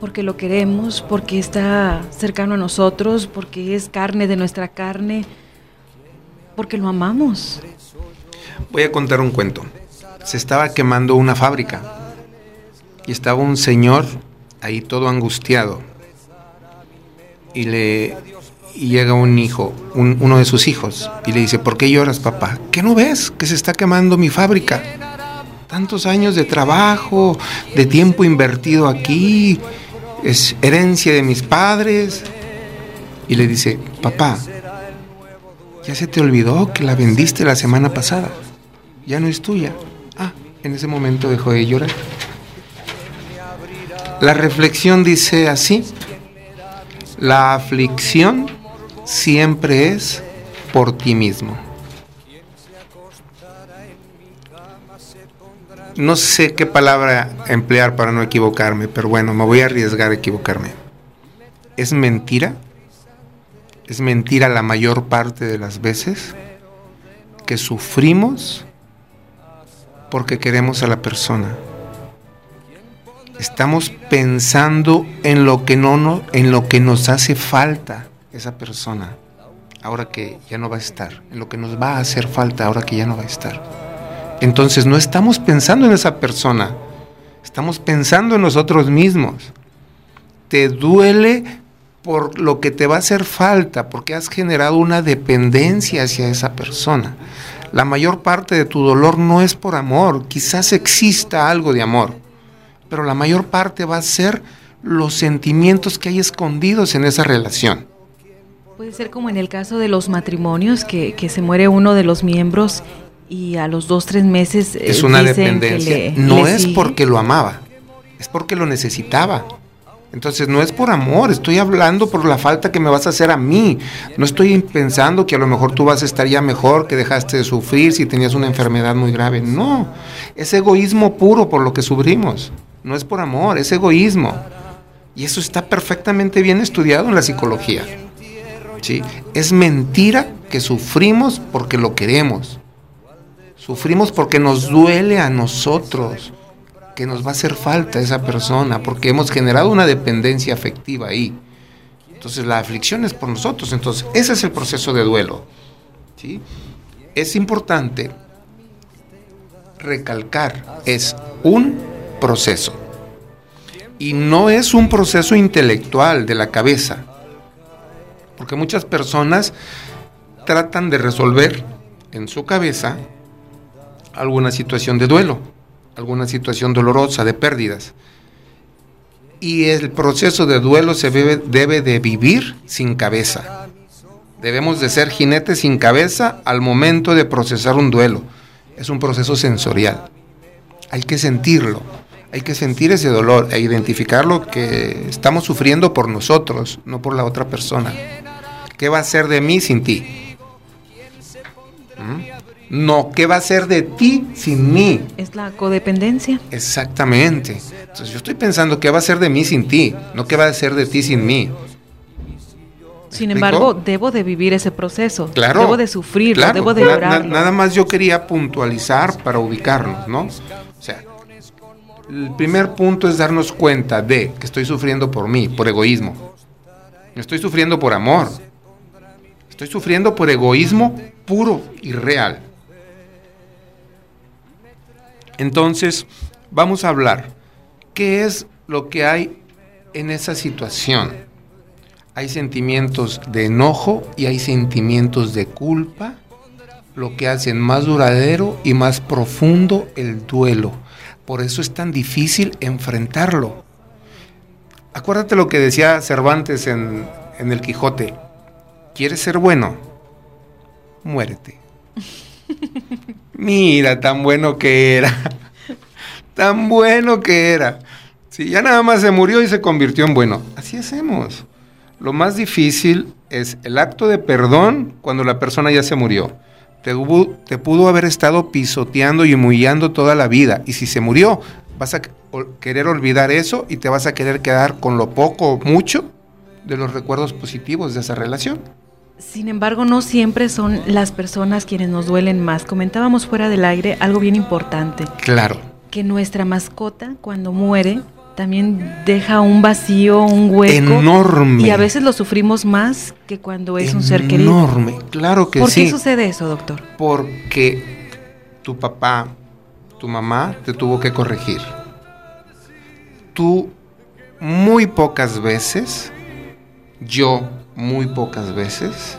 Porque lo queremos, porque está cercano a nosotros, porque es carne de nuestra carne, porque lo amamos. Voy a contar un cuento. Se estaba quemando una fábrica y estaba un señor ahí todo angustiado y le y llega un hijo, un- uno de sus hijos y le dice, ¿por qué lloras papá? ¿Qué no ves que se está quemando mi fábrica? Tantos años de trabajo, de tiempo invertido aquí, es herencia de mis padres. Y le dice, papá, ya se te olvidó que la vendiste la semana pasada. Ya no es tuya. Ah, en ese momento dejó de llorar. La reflexión dice así. La aflicción siempre es por ti mismo. No sé qué palabra emplear para no equivocarme, pero bueno, me voy a arriesgar a equivocarme. ¿Es mentira? ¿Es mentira la mayor parte de las veces que sufrimos porque queremos a la persona? Estamos pensando en lo que no, en lo que nos hace falta esa persona ahora que ya no va a estar, en lo que nos va a hacer falta ahora que ya no va a estar. Entonces no estamos pensando en esa persona, estamos pensando en nosotros mismos. Te duele por lo que te va a hacer falta, porque has generado una dependencia hacia esa persona. La mayor parte de tu dolor no es por amor, quizás exista algo de amor, pero la mayor parte va a ser los sentimientos que hay escondidos en esa relación. Puede ser como en el caso de los matrimonios, que, que se muere uno de los miembros y a los dos, tres meses... eh, Es una dicen que dependencia. le- no le es sigue. porque lo amaba, es porque lo necesitaba. Entonces no es por amor, estoy hablando por la falta que me vas a hacer a mí. No estoy pensando que a lo mejor tú vas a estar ya mejor, que dejaste de sufrir si tenías una enfermedad muy grave. No, es egoísmo puro por lo que sufrimos. No es por amor, es egoísmo. Y eso está perfectamente bien estudiado en la psicología. ¿Sí? Es mentira que sufrimos porque lo queremos. Sufrimos porque nos duele a nosotros, que nos va a hacer falta esa persona, porque hemos generado una dependencia afectiva ahí. Entonces la aflicción es por nosotros. Entonces ese es el proceso de duelo. ¿sí? Es importante recalcar, es un proceso. Y no es un proceso intelectual de la cabeza. Porque muchas personas tratan de resolver en su cabeza alguna situación de duelo, alguna situación dolorosa, de pérdidas. Y el proceso de duelo se debe, debe de vivir sin cabeza. Debemos de ser jinetes sin cabeza al momento de procesar un duelo. Es un proceso sensorial. Hay que sentirlo, hay que sentir ese dolor e identificar lo que estamos sufriendo por nosotros, no por la otra persona. ¿Qué va a ser de mí sin ti? ¿Mm? No, ¿qué va a ser de ti sin mí? Es la codependencia. Exactamente. Entonces yo estoy pensando qué va a ser de mí sin ti, no qué va a ser de ti sin mí. Sin embargo, debo de vivir ese proceso. Claro. Debo de sufrirlo, Claro, debo de na- llorarlo. nada más yo quería puntualizar para ubicarnos, ¿no? O sea, el primer punto es darnos cuenta de que estoy sufriendo por mí, por egoísmo. Estoy sufriendo por amor. Estoy sufriendo por egoísmo puro y real. Entonces, vamos a hablar. ¿Qué es lo que hay en esa situación? Hay sentimientos de enojo y hay sentimientos de culpa, lo que hacen más duradero y más profundo el duelo. Por eso es tan difícil enfrentarlo. Acuérdate lo que decía Cervantes en, en El Quijote. ¿Quieres ser bueno? Muérete. Mira, tan bueno que era. (laughs) tan bueno que era. Si ya nada más se murió y se convirtió en bueno. Así hacemos. Lo más difícil es el acto de perdón cuando la persona ya se murió. Te, hubo- te pudo haber estado pisoteando y humillando toda la vida. Y si se murió, vas a querer olvidar eso y te vas a querer quedar con lo poco o mucho de los recuerdos positivos de esa relación. Sin embargo, no siempre son las personas quienes nos duelen más. Comentábamos fuera del aire algo bien importante, Claro. que nuestra mascota cuando muere también deja un vacío, un hueco. Enorme. Y a veces lo sufrimos más que cuando es un ser querido. Enorme, claro que ¿Por sí. qué sucede eso, doctor? Porque tu papá, tu mamá te tuvo que corregir. Tú muy pocas veces, yo muy pocas veces,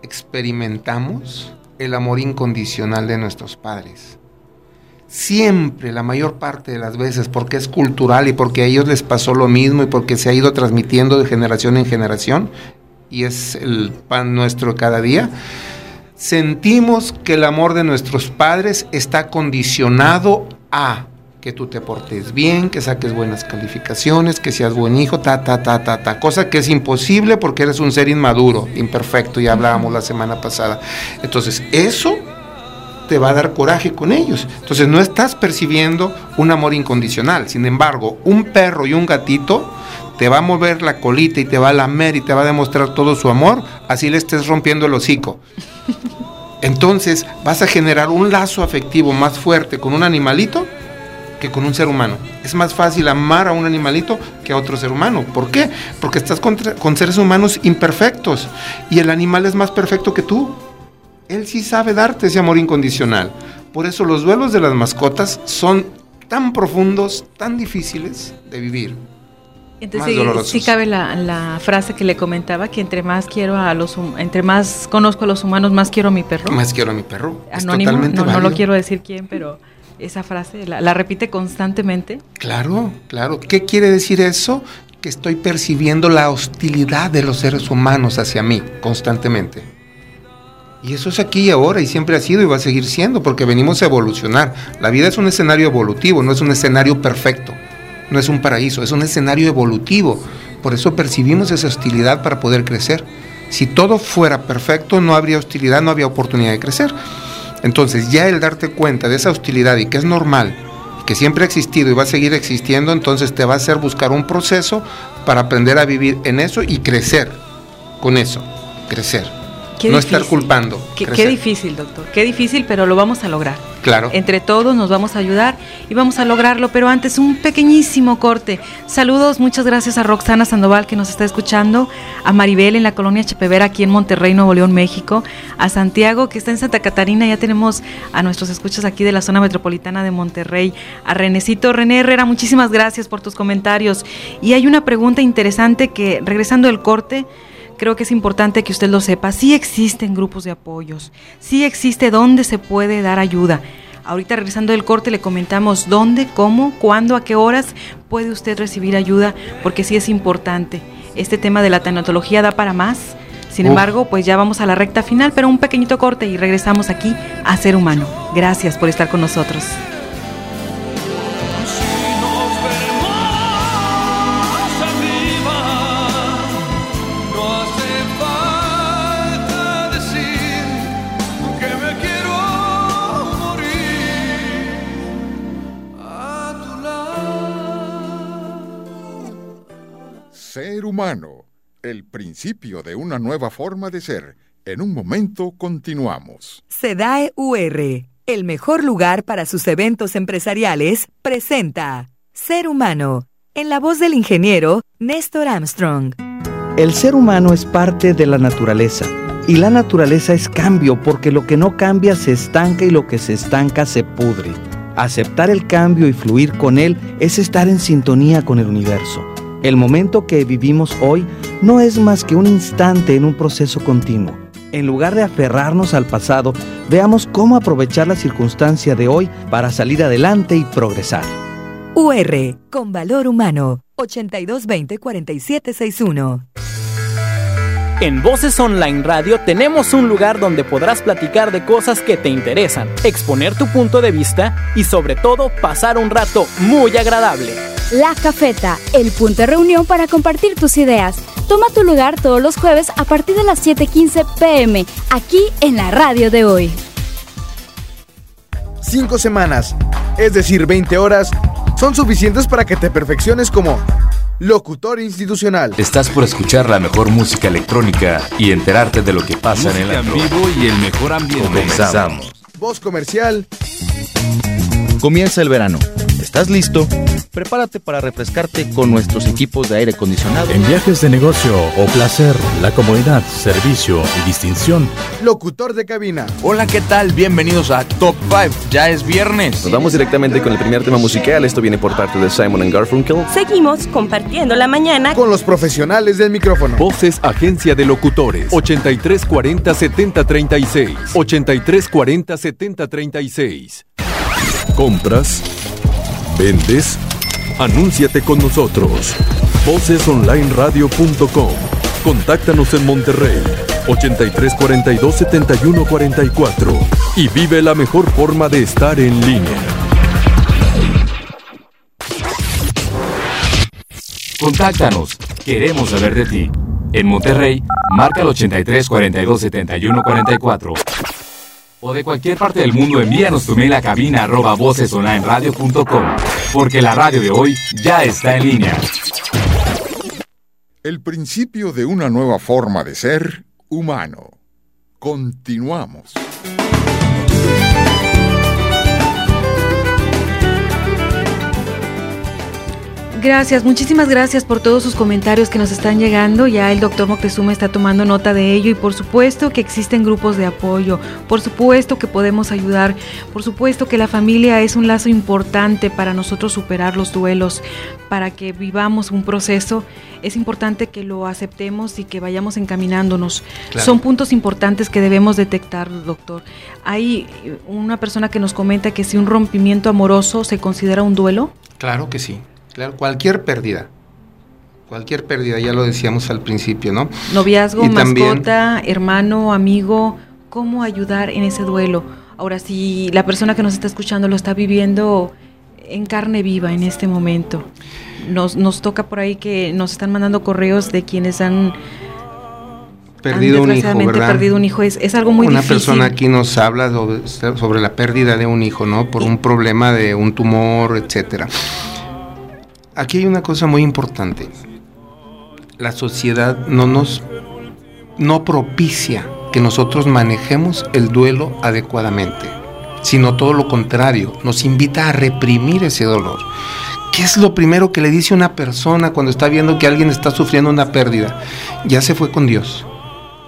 experimentamos el amor incondicional de nuestros padres. Siempre, la mayor parte de las veces, porque es cultural y porque a ellos les pasó lo mismo y porque se ha ido transmitiendo de generación en generación, y es el pan nuestro cada día, sentimos que el amor de nuestros padres está condicionado a que tú te portes bien, que saques buenas calificaciones, que seas buen hijo, ta, ta, ta, ta, ta, cosa que es imposible porque eres un ser inmaduro, imperfecto, ya hablábamos la semana pasada. Entonces, eso te va a dar coraje con ellos. Entonces, no estás percibiendo un amor incondicional. Sin embargo, un perro y un gatito te va a mover la colita y te va a lamer y te va a demostrar todo su amor, así le estés rompiendo el hocico. Entonces vas a generar un lazo afectivo más fuerte con un animalito que con un ser humano. Es más fácil amar a un animalito que a otro ser humano. ¿Por qué? Porque estás contra- con seres humanos imperfectos y el animal es más perfecto que tú. Él sí sabe darte ese amor incondicional. Por eso los duelos de las mascotas son tan profundos, tan difíciles de vivir. Entonces Más sí, sí cabe la, la frase que le comentaba que entre más quiero a los entre más conozco a los humanos más quiero a mi perro. Más quiero a mi perro. Es Anónimo, totalmente no, no lo quiero decir quién, pero esa frase la, repite constantemente. Claro, claro. ¿Qué quiere decir eso? que estoy percibiendo la hostilidad de los seres humanos hacia mí constantemente. Y eso es aquí y ahora y siempre ha sido y va a seguir siendo porque venimos a evolucionar. La vida es un escenario evolutivo, no es un escenario perfecto, no es un paraíso, es un escenario evolutivo. Por eso percibimos esa hostilidad para poder crecer. Si todo fuera perfecto, no habría hostilidad, no habría oportunidad de crecer. Entonces ya el darte cuenta de esa hostilidad y que es normal, que siempre ha existido y va a seguir existiendo, entonces te va a hacer buscar un proceso para aprender a vivir en eso y crecer con eso, crecer. No estar culpando. Qué, qué difícil, doctor, qué difícil, pero lo vamos a lograr. Claro. Entre todos nos vamos a ayudar y vamos a lograrlo, pero antes un pequeñísimo corte. Saludos, muchas gracias a Roxana Sandoval que nos está escuchando, a Maribel en la colonia Chepevera aquí en Monterrey, Nuevo León, México, a Santiago que está en Santa Catarina, ya tenemos a nuestros escuchas aquí de la zona metropolitana de Monterrey, a Renecito René Herrera, muchísimas gracias por tus comentarios. Y hay una pregunta interesante que regresando del corte, creo que es importante que usted lo sepa. Sí existen grupos de apoyos, sí existe dónde se puede dar ayuda. Ahorita regresando del corte le comentamos dónde, cómo, cuándo, a qué horas puede usted recibir ayuda, porque sí es importante. Este tema de la tanatología da para más. Sin embargo, pues ya vamos a la recta final, pero un pequeñito corte y regresamos aquí a Ser Humano. Gracias por estar con nosotros. Ser humano, el principio de una nueva forma de ser. En un momento continuamos. SEDAE UR, el mejor lugar para sus eventos empresariales, presenta Ser humano, en la voz del ingeniero Néstor Armstrong. El ser humano es parte de la naturaleza. Y la naturaleza es cambio porque lo que no cambia se estanca y lo que se estanca se pudre. Aceptar el cambio y fluir con él es estar en sintonía con el universo. El momento que vivimos hoy no es más que un instante en un proceso continuo. En lugar de aferrarnos al pasado, veamos cómo aprovechar la circunstancia de hoy para salir adelante y progresar. UR, con valor humano, 8220-4761. En Voces Online Radio tenemos un lugar donde podrás platicar de cosas que te interesan, exponer tu punto de vista y sobre todo pasar un rato muy agradable. La Cafeta, el punto de reunión para compartir tus ideas. Toma tu lugar todos los jueves a partir de las 7:15 pm, aquí en la radio de hoy. Cinco semanas, es decir, 20 horas, son suficientes para que te perfecciones como locutor institucional. Estás por escuchar la mejor música electrónica y enterarte de lo que pasa en el en vivo y el mejor ambiente. Comenzamos. Voz comercial. Comienza el verano. ¿Estás listo? Prepárate para refrescarte con nuestros equipos de aire acondicionado. En viajes de negocio o placer, la comodidad, servicio y distinción. Locutor de cabina. Hola, ¿qué tal? Bienvenidos a Top 5. Ya es viernes. Nos vamos directamente con el primer tema musical. Esto viene por parte de Simon Garfunkel. Seguimos compartiendo la mañana con los profesionales del micrófono. Voces Agencia de Locutores 8340 7036 8340 7036 ¿Compras? ¿Vendes? Anúnciate con nosotros. Vocesonlineradio.com. Contáctanos en Monterrey 8342 7144 y vive la mejor forma de estar en línea. Contáctanos, queremos saber de ti. En Monterrey, marca el 83 42 71 44. O de cualquier parte del mundo, envíanos tu mail a cabina arroba vocesonlineradio.com. Porque la radio de hoy ya está en línea. El principio de una nueva forma de ser humano. Continuamos. Gracias, muchísimas gracias por todos sus comentarios que nos están llegando. Ya el doctor Moctezuma está tomando nota de ello y por supuesto que existen grupos de apoyo, por supuesto que podemos ayudar, por supuesto que la familia es un lazo importante para nosotros superar los duelos, para que vivamos un proceso. Es importante que lo aceptemos y que vayamos encaminándonos. Claro. Son puntos importantes que debemos detectar, doctor. Hay una persona que nos comenta que si un rompimiento amoroso se considera un duelo. Claro que sí. Claro, cualquier pérdida. Cualquier pérdida, ya lo decíamos al principio, ¿no? Noviazgo, Y también- mascota, hermano, amigo, ¿cómo ayudar en ese duelo? Ahora, si la persona que nos está escuchando lo está viviendo en carne viva en este momento, nos, nos toca por ahí que nos están mandando correos de quienes han, Perdido han un hijo, ¿verdad? perdido un hijo. Es, es algo muy Una difícil. persona aquí nos habla sobre, sobre la pérdida de un hijo, ¿no? Por un problema de un tumor, etcétera. Aquí hay una cosa muy importante. La sociedad no nos no propicia que nosotros manejemos el duelo adecuadamente, sino todo lo contrario, nos invita a reprimir ese dolor. ¿Qué es lo primero que le dice una persona cuando está viendo que alguien está sufriendo una pérdida? Ya se fue con Dios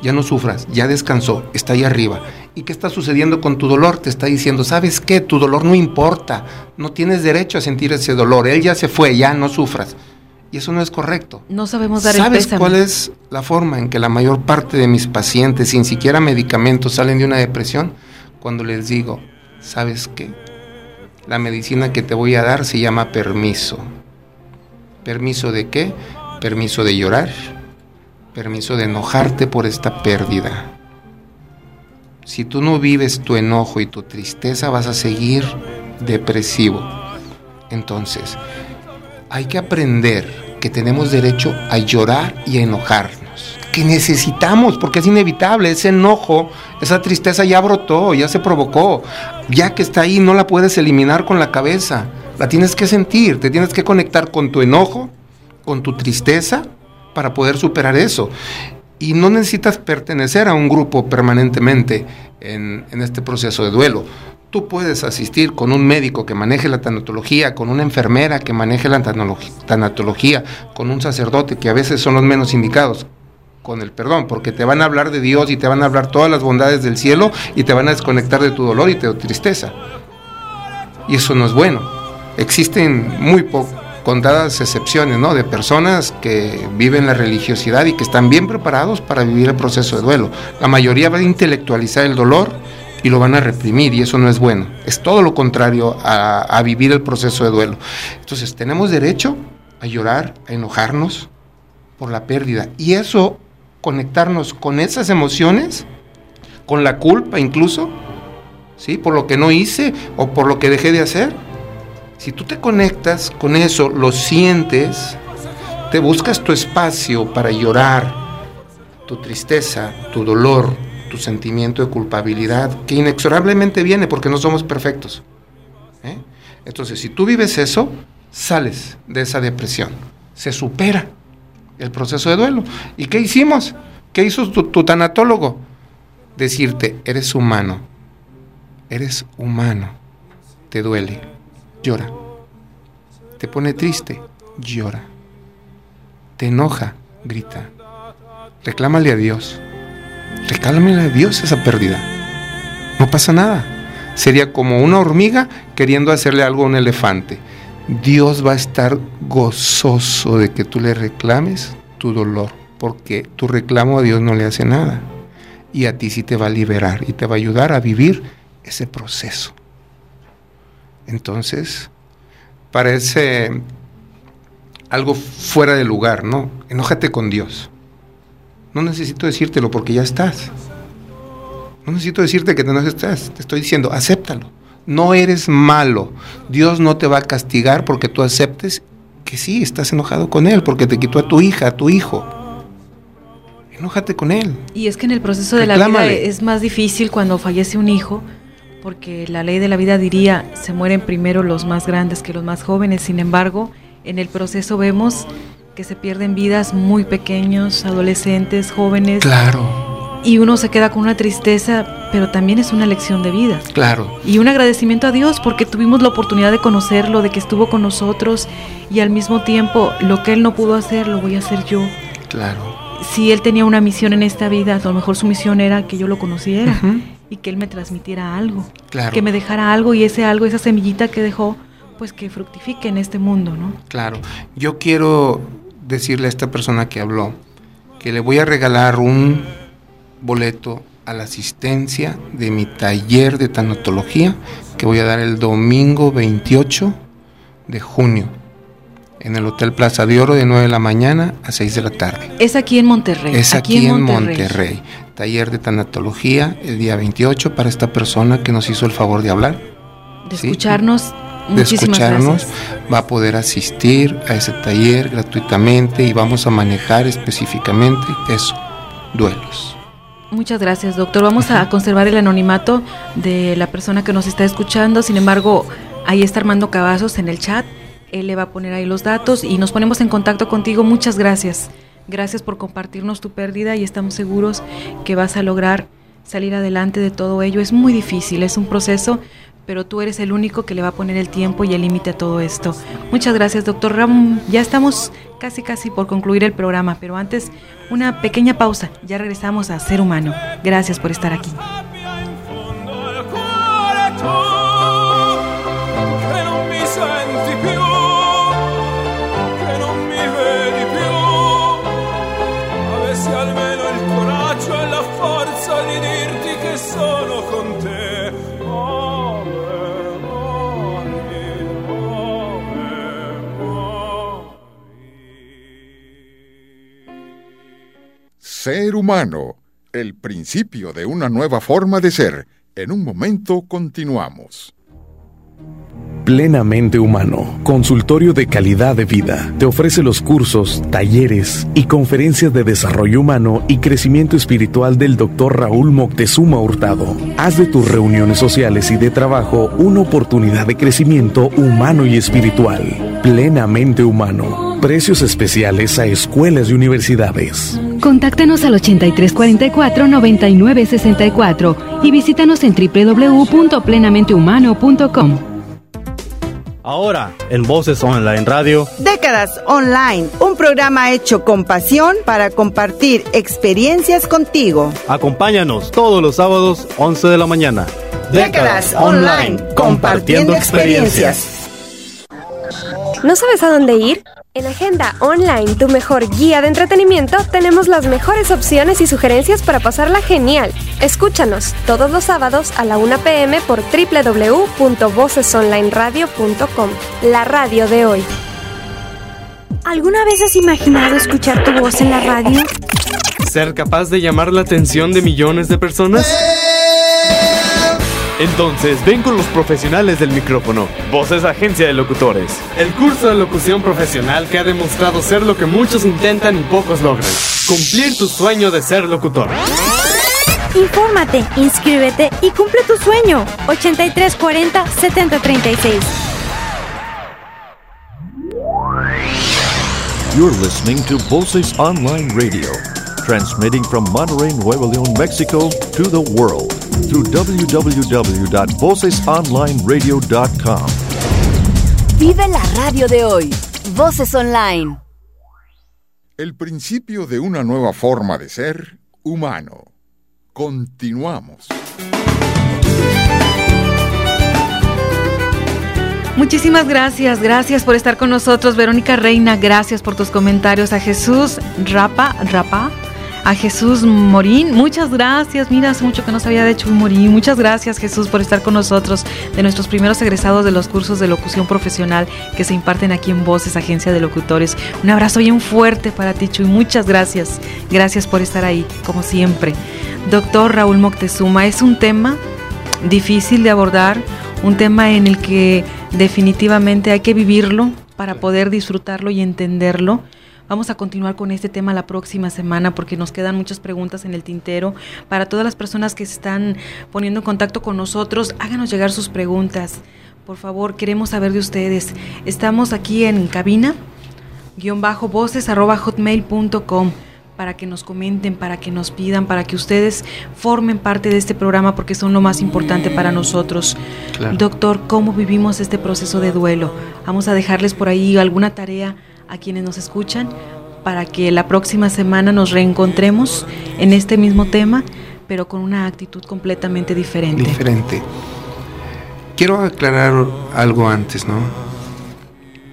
ya no sufras, ya descansó, está ahí arriba. ¿Y qué está sucediendo con tu dolor? Te está diciendo, ¿sabes qué? Tu dolor no importa, no tienes derecho a sentir ese dolor, él ya se fue, ya no sufras. Y eso no es correcto. No sabemos dar el ¿Sabes pésame. cuál es la forma en que la mayor parte de mis pacientes, sin siquiera medicamentos, salen de una depresión? Cuando les digo, ¿sabes qué? La medicina que te voy a dar se llama permiso. ¿Permiso de qué? Permiso de llorar, permiso de enojarte por esta pérdida. Si tú no vives tu enojo y tu tristeza, vas a seguir depresivo. Entonces, hay que aprender que tenemos derecho a llorar y a enojarnos. Que necesitamos, porque es inevitable. Ese enojo, esa tristeza ya brotó, ya se provocó. Ya que está ahí, no la puedes eliminar con la cabeza. La tienes que sentir, te tienes que conectar con tu enojo, con tu tristeza, para poder superar eso. Y no necesitas pertenecer a un grupo permanentemente en, este proceso de duelo. Tú puedes asistir con un médico que maneje la tanatología, con una enfermera que maneje la tanatología, con un sacerdote que a veces son los menos indicados, con el perdón, porque te van a hablar de Dios y te van a hablar todas las bondades del cielo y te van a desconectar de tu dolor y de tu tristeza. Y eso no es bueno. Existen muy po- contadas excepciones, ¿no? De personas que viven la religiosidad y que están bien preparados para vivir el proceso de duelo. La mayoría va a intelectualizar el dolor y lo van a reprimir y eso no es bueno. Es todo lo contrario a, a vivir el proceso de duelo. Entonces tenemos derecho a llorar, a enojarnos por la pérdida y eso conectarnos con esas emociones, con la culpa incluso, ¿sí? Por lo que no hice o por lo que dejé de hacer. Si tú te conectas con eso, lo sientes, te buscas tu espacio para llorar tu tristeza, tu dolor, tu sentimiento de culpabilidad, que inexorablemente viene porque no somos perfectos. ¿eh? Entonces, si tú vives eso, sales de esa depresión, se supera el proceso de duelo. ¿Y qué hicimos? ¿Qué hizo tu, tu tanatólogo? Decirte, eres humano, eres humano, te duele, llora. Te pone triste, llora. Te enoja, grita. Reclámale a Dios. Reclámale a Dios esa pérdida. No pasa nada. Sería como una hormiga queriendo hacerle algo a un elefante. Dios va a estar gozoso de que tú le reclames tu dolor, porque tu reclamo a Dios no le hace nada. Y a ti sí te va a liberar y te va a ayudar a vivir ese proceso. Entonces, parece algo fuera de lugar, ¿no? Enójate con Dios. No necesito decírtelo porque ya estás. No necesito decirte que no estás. Te estoy diciendo, acéptalo. No eres malo. Dios no te va a castigar porque tú aceptes que sí, estás enojado con Él, porque te quitó a tu hija, a tu hijo. Enójate con Él. Y es que en el proceso de la vida es más difícil cuando fallece un hijo, porque la ley de la vida diría, se mueren primero los más grandes que los más jóvenes. Sin embargo, en el proceso vemos que se pierden vidas muy pequeños, adolescentes, jóvenes. Claro, Y uno se queda con una tristeza, pero también es una lección de vida. claro. Y un agradecimiento a Dios porque tuvimos la oportunidad de conocerlo, de que estuvo con nosotros y al mismo tiempo lo que Él no pudo hacer lo voy a hacer yo. Claro. Si Él tenía una misión en esta vida, a lo mejor su misión era que yo lo conociera y que Él me transmitiera algo, Claro. que me dejara algo y ese algo, esa semillita que dejó, pues que fructifique en este mundo, ¿no? Claro, yo quiero decirle a esta persona que habló que le voy a regalar un boleto a la asistencia de mi taller de tanatología que voy a dar el domingo 28 de junio en el Hotel Plaza de Oro de 9 de la mañana a 6 de la tarde. Es aquí en Monterrey. Es aquí, en, Monterrey. Taller de tanatología el día 28 para esta persona que nos hizo el favor de hablar. De escucharnos. De escucharnos, va a poder asistir a ese taller gratuitamente y vamos a manejar específicamente eso, duelos. Muchas gracias, doctor. Vamos a conservar el anonimato de la persona que nos está escuchando. Sin embargo, ahí está Armando Cavazos en el chat. Él le va a poner ahí los datos y nos ponemos en contacto contigo. Muchas gracias. Gracias por compartirnos tu pérdida y estamos seguros que vas a lograr salir adelante de todo ello. Es muy difícil, es un proceso, pero tú eres el único que le va a poner el tiempo y el límite a todo esto. Muchas gracias, doctor Ram. Ya estamos casi, casi por concluir el programa, pero antes una pequeña pausa. Ya regresamos a Ser Humano. Gracias por estar aquí. Ser humano, el principio de una nueva forma de ser. En un momento continuamos. Plenamente Humano, consultorio de calidad de vida. Te ofrece los cursos, talleres y conferencias de desarrollo humano y crecimiento espiritual del Dr. Raúl Moctezuma Hurtado. Haz de tus reuniones sociales y de trabajo una oportunidad de crecimiento humano y espiritual. Plenamente Humano. Precios especiales a escuelas y universidades. Contáctanos al 8344-9964 y visítanos en www.plenamentehumano.com. Ahora, en Voces Online Radio. Décadas Online, un programa hecho con pasión para compartir experiencias contigo. Acompáñanos todos los sábados, 11 de la mañana. Décadas, Online, compartiendo experiencias. ¿No sabes a dónde ir? En Agenda Online, tu mejor guía de entretenimiento, tenemos las mejores opciones y sugerencias para pasarla genial. Escúchanos todos los sábados a la 1 pm por www.vocesonlineradio.com, la radio de hoy. ¿Alguna vez has imaginado escuchar tu voz en la radio? ¿Ser capaz de llamar la atención de millones de personas? Entonces, ven con los profesionales del micrófono. Voces Agencia de Locutores. El curso de locución profesional que ha demostrado ser lo que muchos intentan y pocos logran. Cumplir tu sueño de ser locutor. Infórmate, inscríbete y cumple tu sueño. 8340-7036. You're listening to Voces Online Radio, transmitting from Monterrey, Nuevo León, Mexico, to the world through www.vocesonlineradio.com. Vive la radio de hoy. Voces Online. El principio de una nueva forma de ser humano. Continuamos. Muchísimas gracias, gracias por estar con nosotros, Verónica Reina, gracias por tus comentarios. A Jesús Rapa, Rapa, a Jesús Morín, muchas gracias. Mira, hace mucho que no sabía de hecho Morín. Muchas gracias, Jesús, por estar con nosotros, de nuestros primeros egresados de los cursos de locución profesional que se imparten aquí en Voces, Agencia de Locutores. Un abrazo bien fuerte para ti, Chuy. Muchas gracias. Gracias por estar ahí, como siempre. Doctor Raúl Moctezuma, es un tema difícil de abordar, un tema en el que definitivamente hay que vivirlo para poder disfrutarlo y entenderlo. Vamos a continuar con este tema la próxima semana porque nos quedan muchas preguntas en el tintero. Para todas las personas que se están poniendo en contacto con nosotros, háganos llegar sus preguntas. Por favor, queremos saber de ustedes. Estamos aquí en cabina, guion bajo voces arroba hotmail.com para que nos comenten, para que nos pidan, para que ustedes formen parte de este programa porque son lo más importante para nosotros. Claro. Doctor, ¿cómo vivimos este proceso de duelo? Vamos a dejarles por ahí alguna tarea a quienes nos escuchan para que la próxima semana nos reencontremos en este mismo tema, pero con una actitud completamente diferente. Diferente. Quiero aclarar algo antes, ¿no?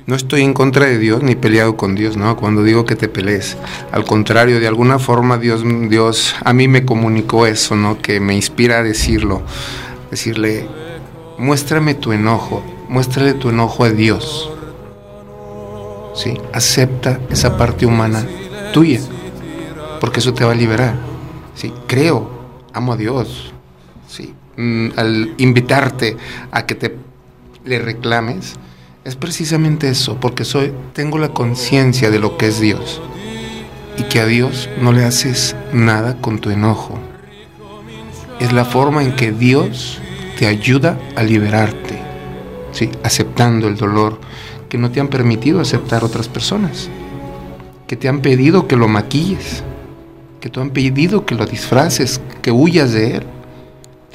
No estoy en contra de Dios ni peleado con Dios, ¿no? Cuando digo que te pelees. Al contrario, de alguna forma Dios, Dios a mí me comunicó eso, ¿no? Que me inspira a decirlo. Decirle, muéstrame tu enojo, muéstrale tu enojo a Dios. ¿Sí? Acepta esa parte humana tuya, porque eso te va a liberar. ¿sí? Creo, amo a Dios. ¿sí? Mm, al invitarte a que te le reclames, es precisamente eso, porque soy, tengo la conciencia de lo que es Dios y que a Dios no le haces nada con tu enojo. Es la forma en que Dios te ayuda a liberarte, ¿sí? aceptando el dolor que no te han permitido aceptar otras personas, que te han pedido que lo maquilles, que te han pedido que lo disfraces, que huyas de Él.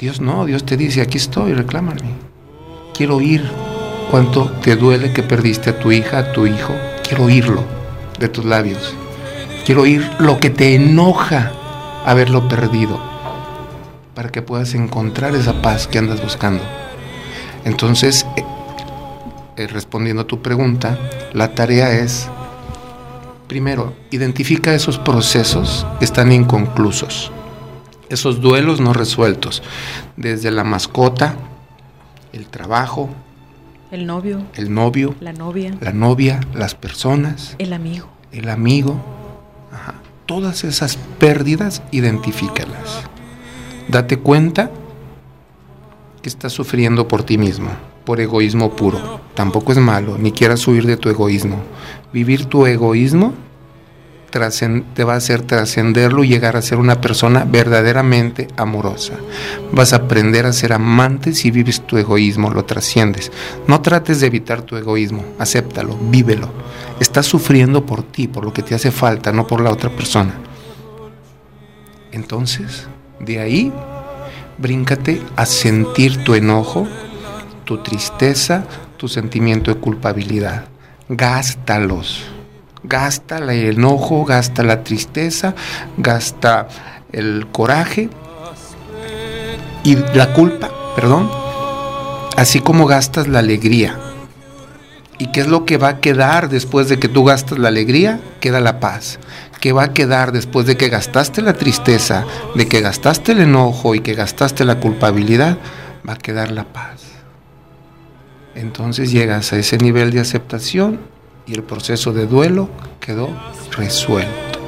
Dios no, Dios te dice, aquí estoy, reclámame. Quiero oír cuánto te duele que perdiste a tu hija, a tu hijo. Quiero oírlo de tus labios. Quiero oír lo que te enoja haberlo perdido para que puedas encontrar esa paz que andas buscando. Entonces, eh, respondiendo a tu pregunta, la tarea es, primero, identifica esos procesos que están inconclusos, esos duelos no resueltos, desde la mascota, el trabajo, el novio, el novio, la novia, la novia, las personas, el amigo, el amigo, todas esas pérdidas, identifícalas. Date cuenta que estás sufriendo por ti mismo, por egoísmo puro. Tampoco es malo, ni quieras huir de tu egoísmo. Vivir tu egoísmo te va a hacer trascenderlo y llegar a ser una persona verdaderamente amorosa. Vas a aprender a ser amante si vives tu egoísmo, lo trasciendes. No trates de evitar tu egoísmo, acéptalo, vívelo. Estás sufriendo por ti, por lo que te hace falta, no por la otra persona. Entonces, de ahí, bríncate a sentir tu enojo, tu tristeza, tu sentimiento de culpabilidad. Gástalos Gasta el enojo, gasta la tristeza, gasta el coraje y la culpa, perdón, así como gastas la alegría. ¿Y qué es lo que va a quedar después de que tú gastas la alegría? Queda la paz. ¿Qué va a quedar después de que gastaste la tristeza, de que gastaste el enojo y que gastaste la culpabilidad? Va a quedar la paz. Entonces llegas a ese nivel de aceptación y el proceso de duelo quedó resuelto.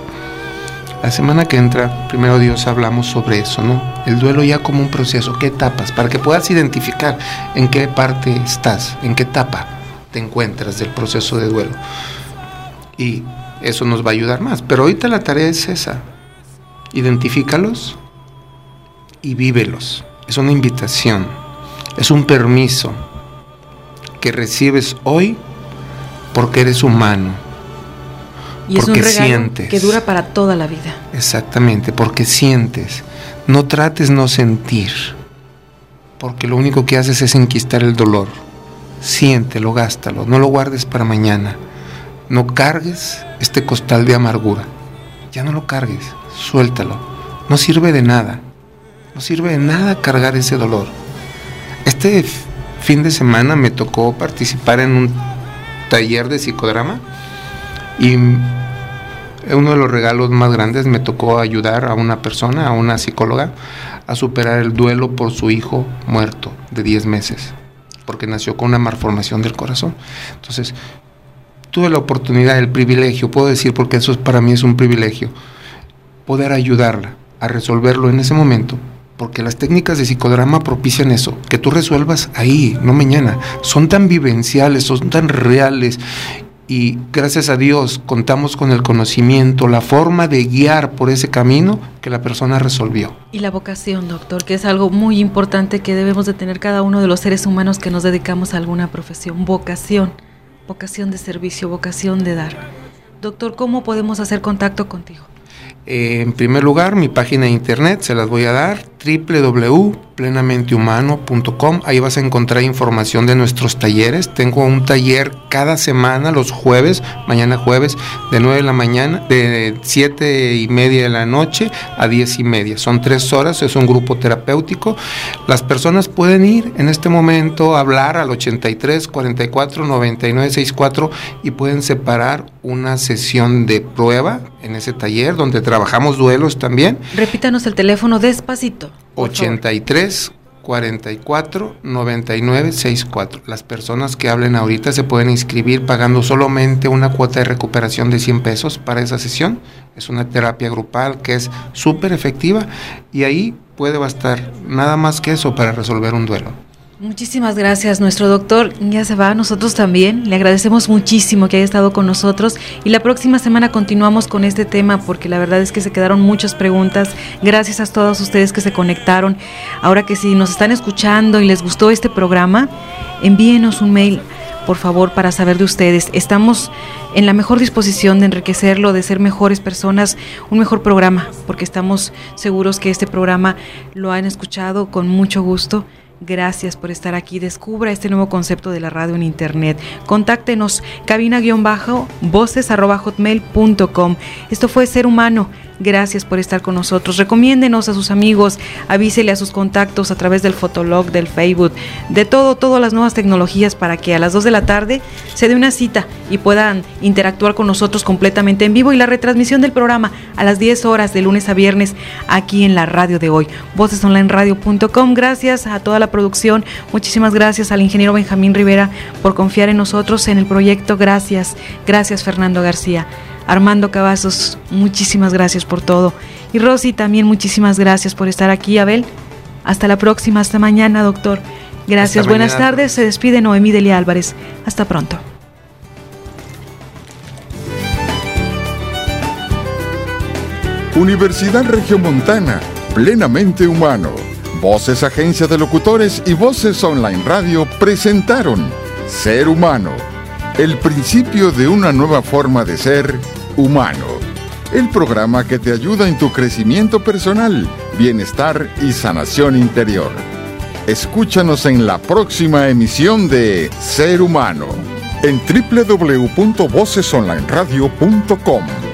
La semana que entra, primero Dios, hablamos sobre eso, ¿no? El duelo ya como un proceso, ¿qué etapas? Para que puedas identificar en qué parte estás, en qué etapa te encuentras del proceso de duelo. Y eso nos va a ayudar más. Pero ahorita la tarea es esa. Identifícalos y vívelos. Es una invitación, es un permiso que recibes hoy porque eres humano. Y es un regalo que dura para toda la vida. Exactamente, porque sientes. No trates no sentir, porque lo único que haces es enquistar el dolor. Siéntelo, gástalo, no lo guardes para mañana. No cargues este costal de amargura. Ya no lo cargues, suéltalo. No sirve de nada. No sirve de nada cargar ese dolor. Este fin de semana me tocó participar en un taller de psicodrama y uno de los regalos más grandes me tocó ayudar a una persona, a una psicóloga, a superar el duelo por su hijo muerto de 10 meses, porque nació con una malformación del corazón. Entonces, tuve la oportunidad, el privilegio, puedo decir porque eso para mí es un privilegio, poder ayudarla a resolverlo en ese momento porque las técnicas de psicodrama propician eso, que tú resuelvas ahí, no mañana. Son tan vivenciales, son tan reales y gracias a Dios contamos con el conocimiento, la forma de guiar por ese camino que la persona resolvió. Y la vocación, doctor, que es algo muy importante que debemos de tener cada uno de los seres humanos que nos dedicamos a alguna profesión, vocación, vocación de servicio, vocación de dar. Doctor, ¿cómo podemos hacer contacto contigo? Eh, en primer lugar, mi página de internet se las voy a dar, www.plenamenthumano.com. Ahí vas a encontrar información de nuestros talleres. Tengo un taller cada semana, los jueves, mañana jueves, de 9 de la mañana, de 7 y media de la noche a 10 y media. Son tres horas, es un grupo terapéutico. Las personas pueden ir en este momento a hablar al 83 44 99 64 y pueden separar una sesión de prueba en ese taller donde trabajamos duelos también. Repítanos el teléfono despacito. 83 44 99 64. Las personas que hablen ahorita se pueden inscribir pagando solamente una cuota de recuperación de 100 pesos para esa sesión. Es una terapia grupal que es súper efectiva y ahí puede bastar nada más que eso para resolver un duelo. Muchísimas gracias, nuestro doctor ya se va, nosotros también. Le agradecemos muchísimo que haya estado con nosotros y la próxima semana continuamos con este tema porque la verdad es que se quedaron muchas preguntas. Gracias a todos ustedes que se conectaron. Ahora que si nos están escuchando y les gustó este programa, envíenos un mail, por favor, para saber de ustedes. Estamos en la mejor disposición de enriquecerlo, de ser mejores personas, un mejor programa, porque estamos seguros que este programa lo han escuchado con mucho gusto Gracias por estar aquí. Descubra este nuevo concepto de la radio en Internet. Contáctenos cabina-voces.hotmail.com. Esto fue Ser Humano. Gracias por estar con nosotros. Recomiéndenos a sus amigos, avísele a sus contactos a través del Fotolog, del Facebook, de todo, todas las nuevas tecnologías para que a las 2 de la tarde se dé una cita y puedan interactuar con nosotros completamente en vivo y la retransmisión del programa a las 10 horas de lunes a viernes aquí en la radio de hoy. Vocesonlineradio.com. Gracias a toda la producción. Muchísimas gracias al ingeniero Benjamín Rivera por confiar en nosotros en el proyecto. Gracias. Gracias Fernando García. Armando Cavazos, muchísimas gracias por todo. Y Rosy, también muchísimas gracias por estar aquí, Abel. Hasta la próxima, hasta mañana, doctor. Gracias, buenas tardes. Se despide Noemí Delia Álvarez. Hasta pronto. Universidad Regiomontana, plenamente humano. Voces Agencia de Locutores y Voces Online Radio presentaron Ser Humano, el principio de una nueva forma de ser Humano, el programa que te ayuda en tu crecimiento personal, bienestar y sanación interior. Escúchanos en la próxima emisión de Ser Humano en www.vocesonlineradio.com.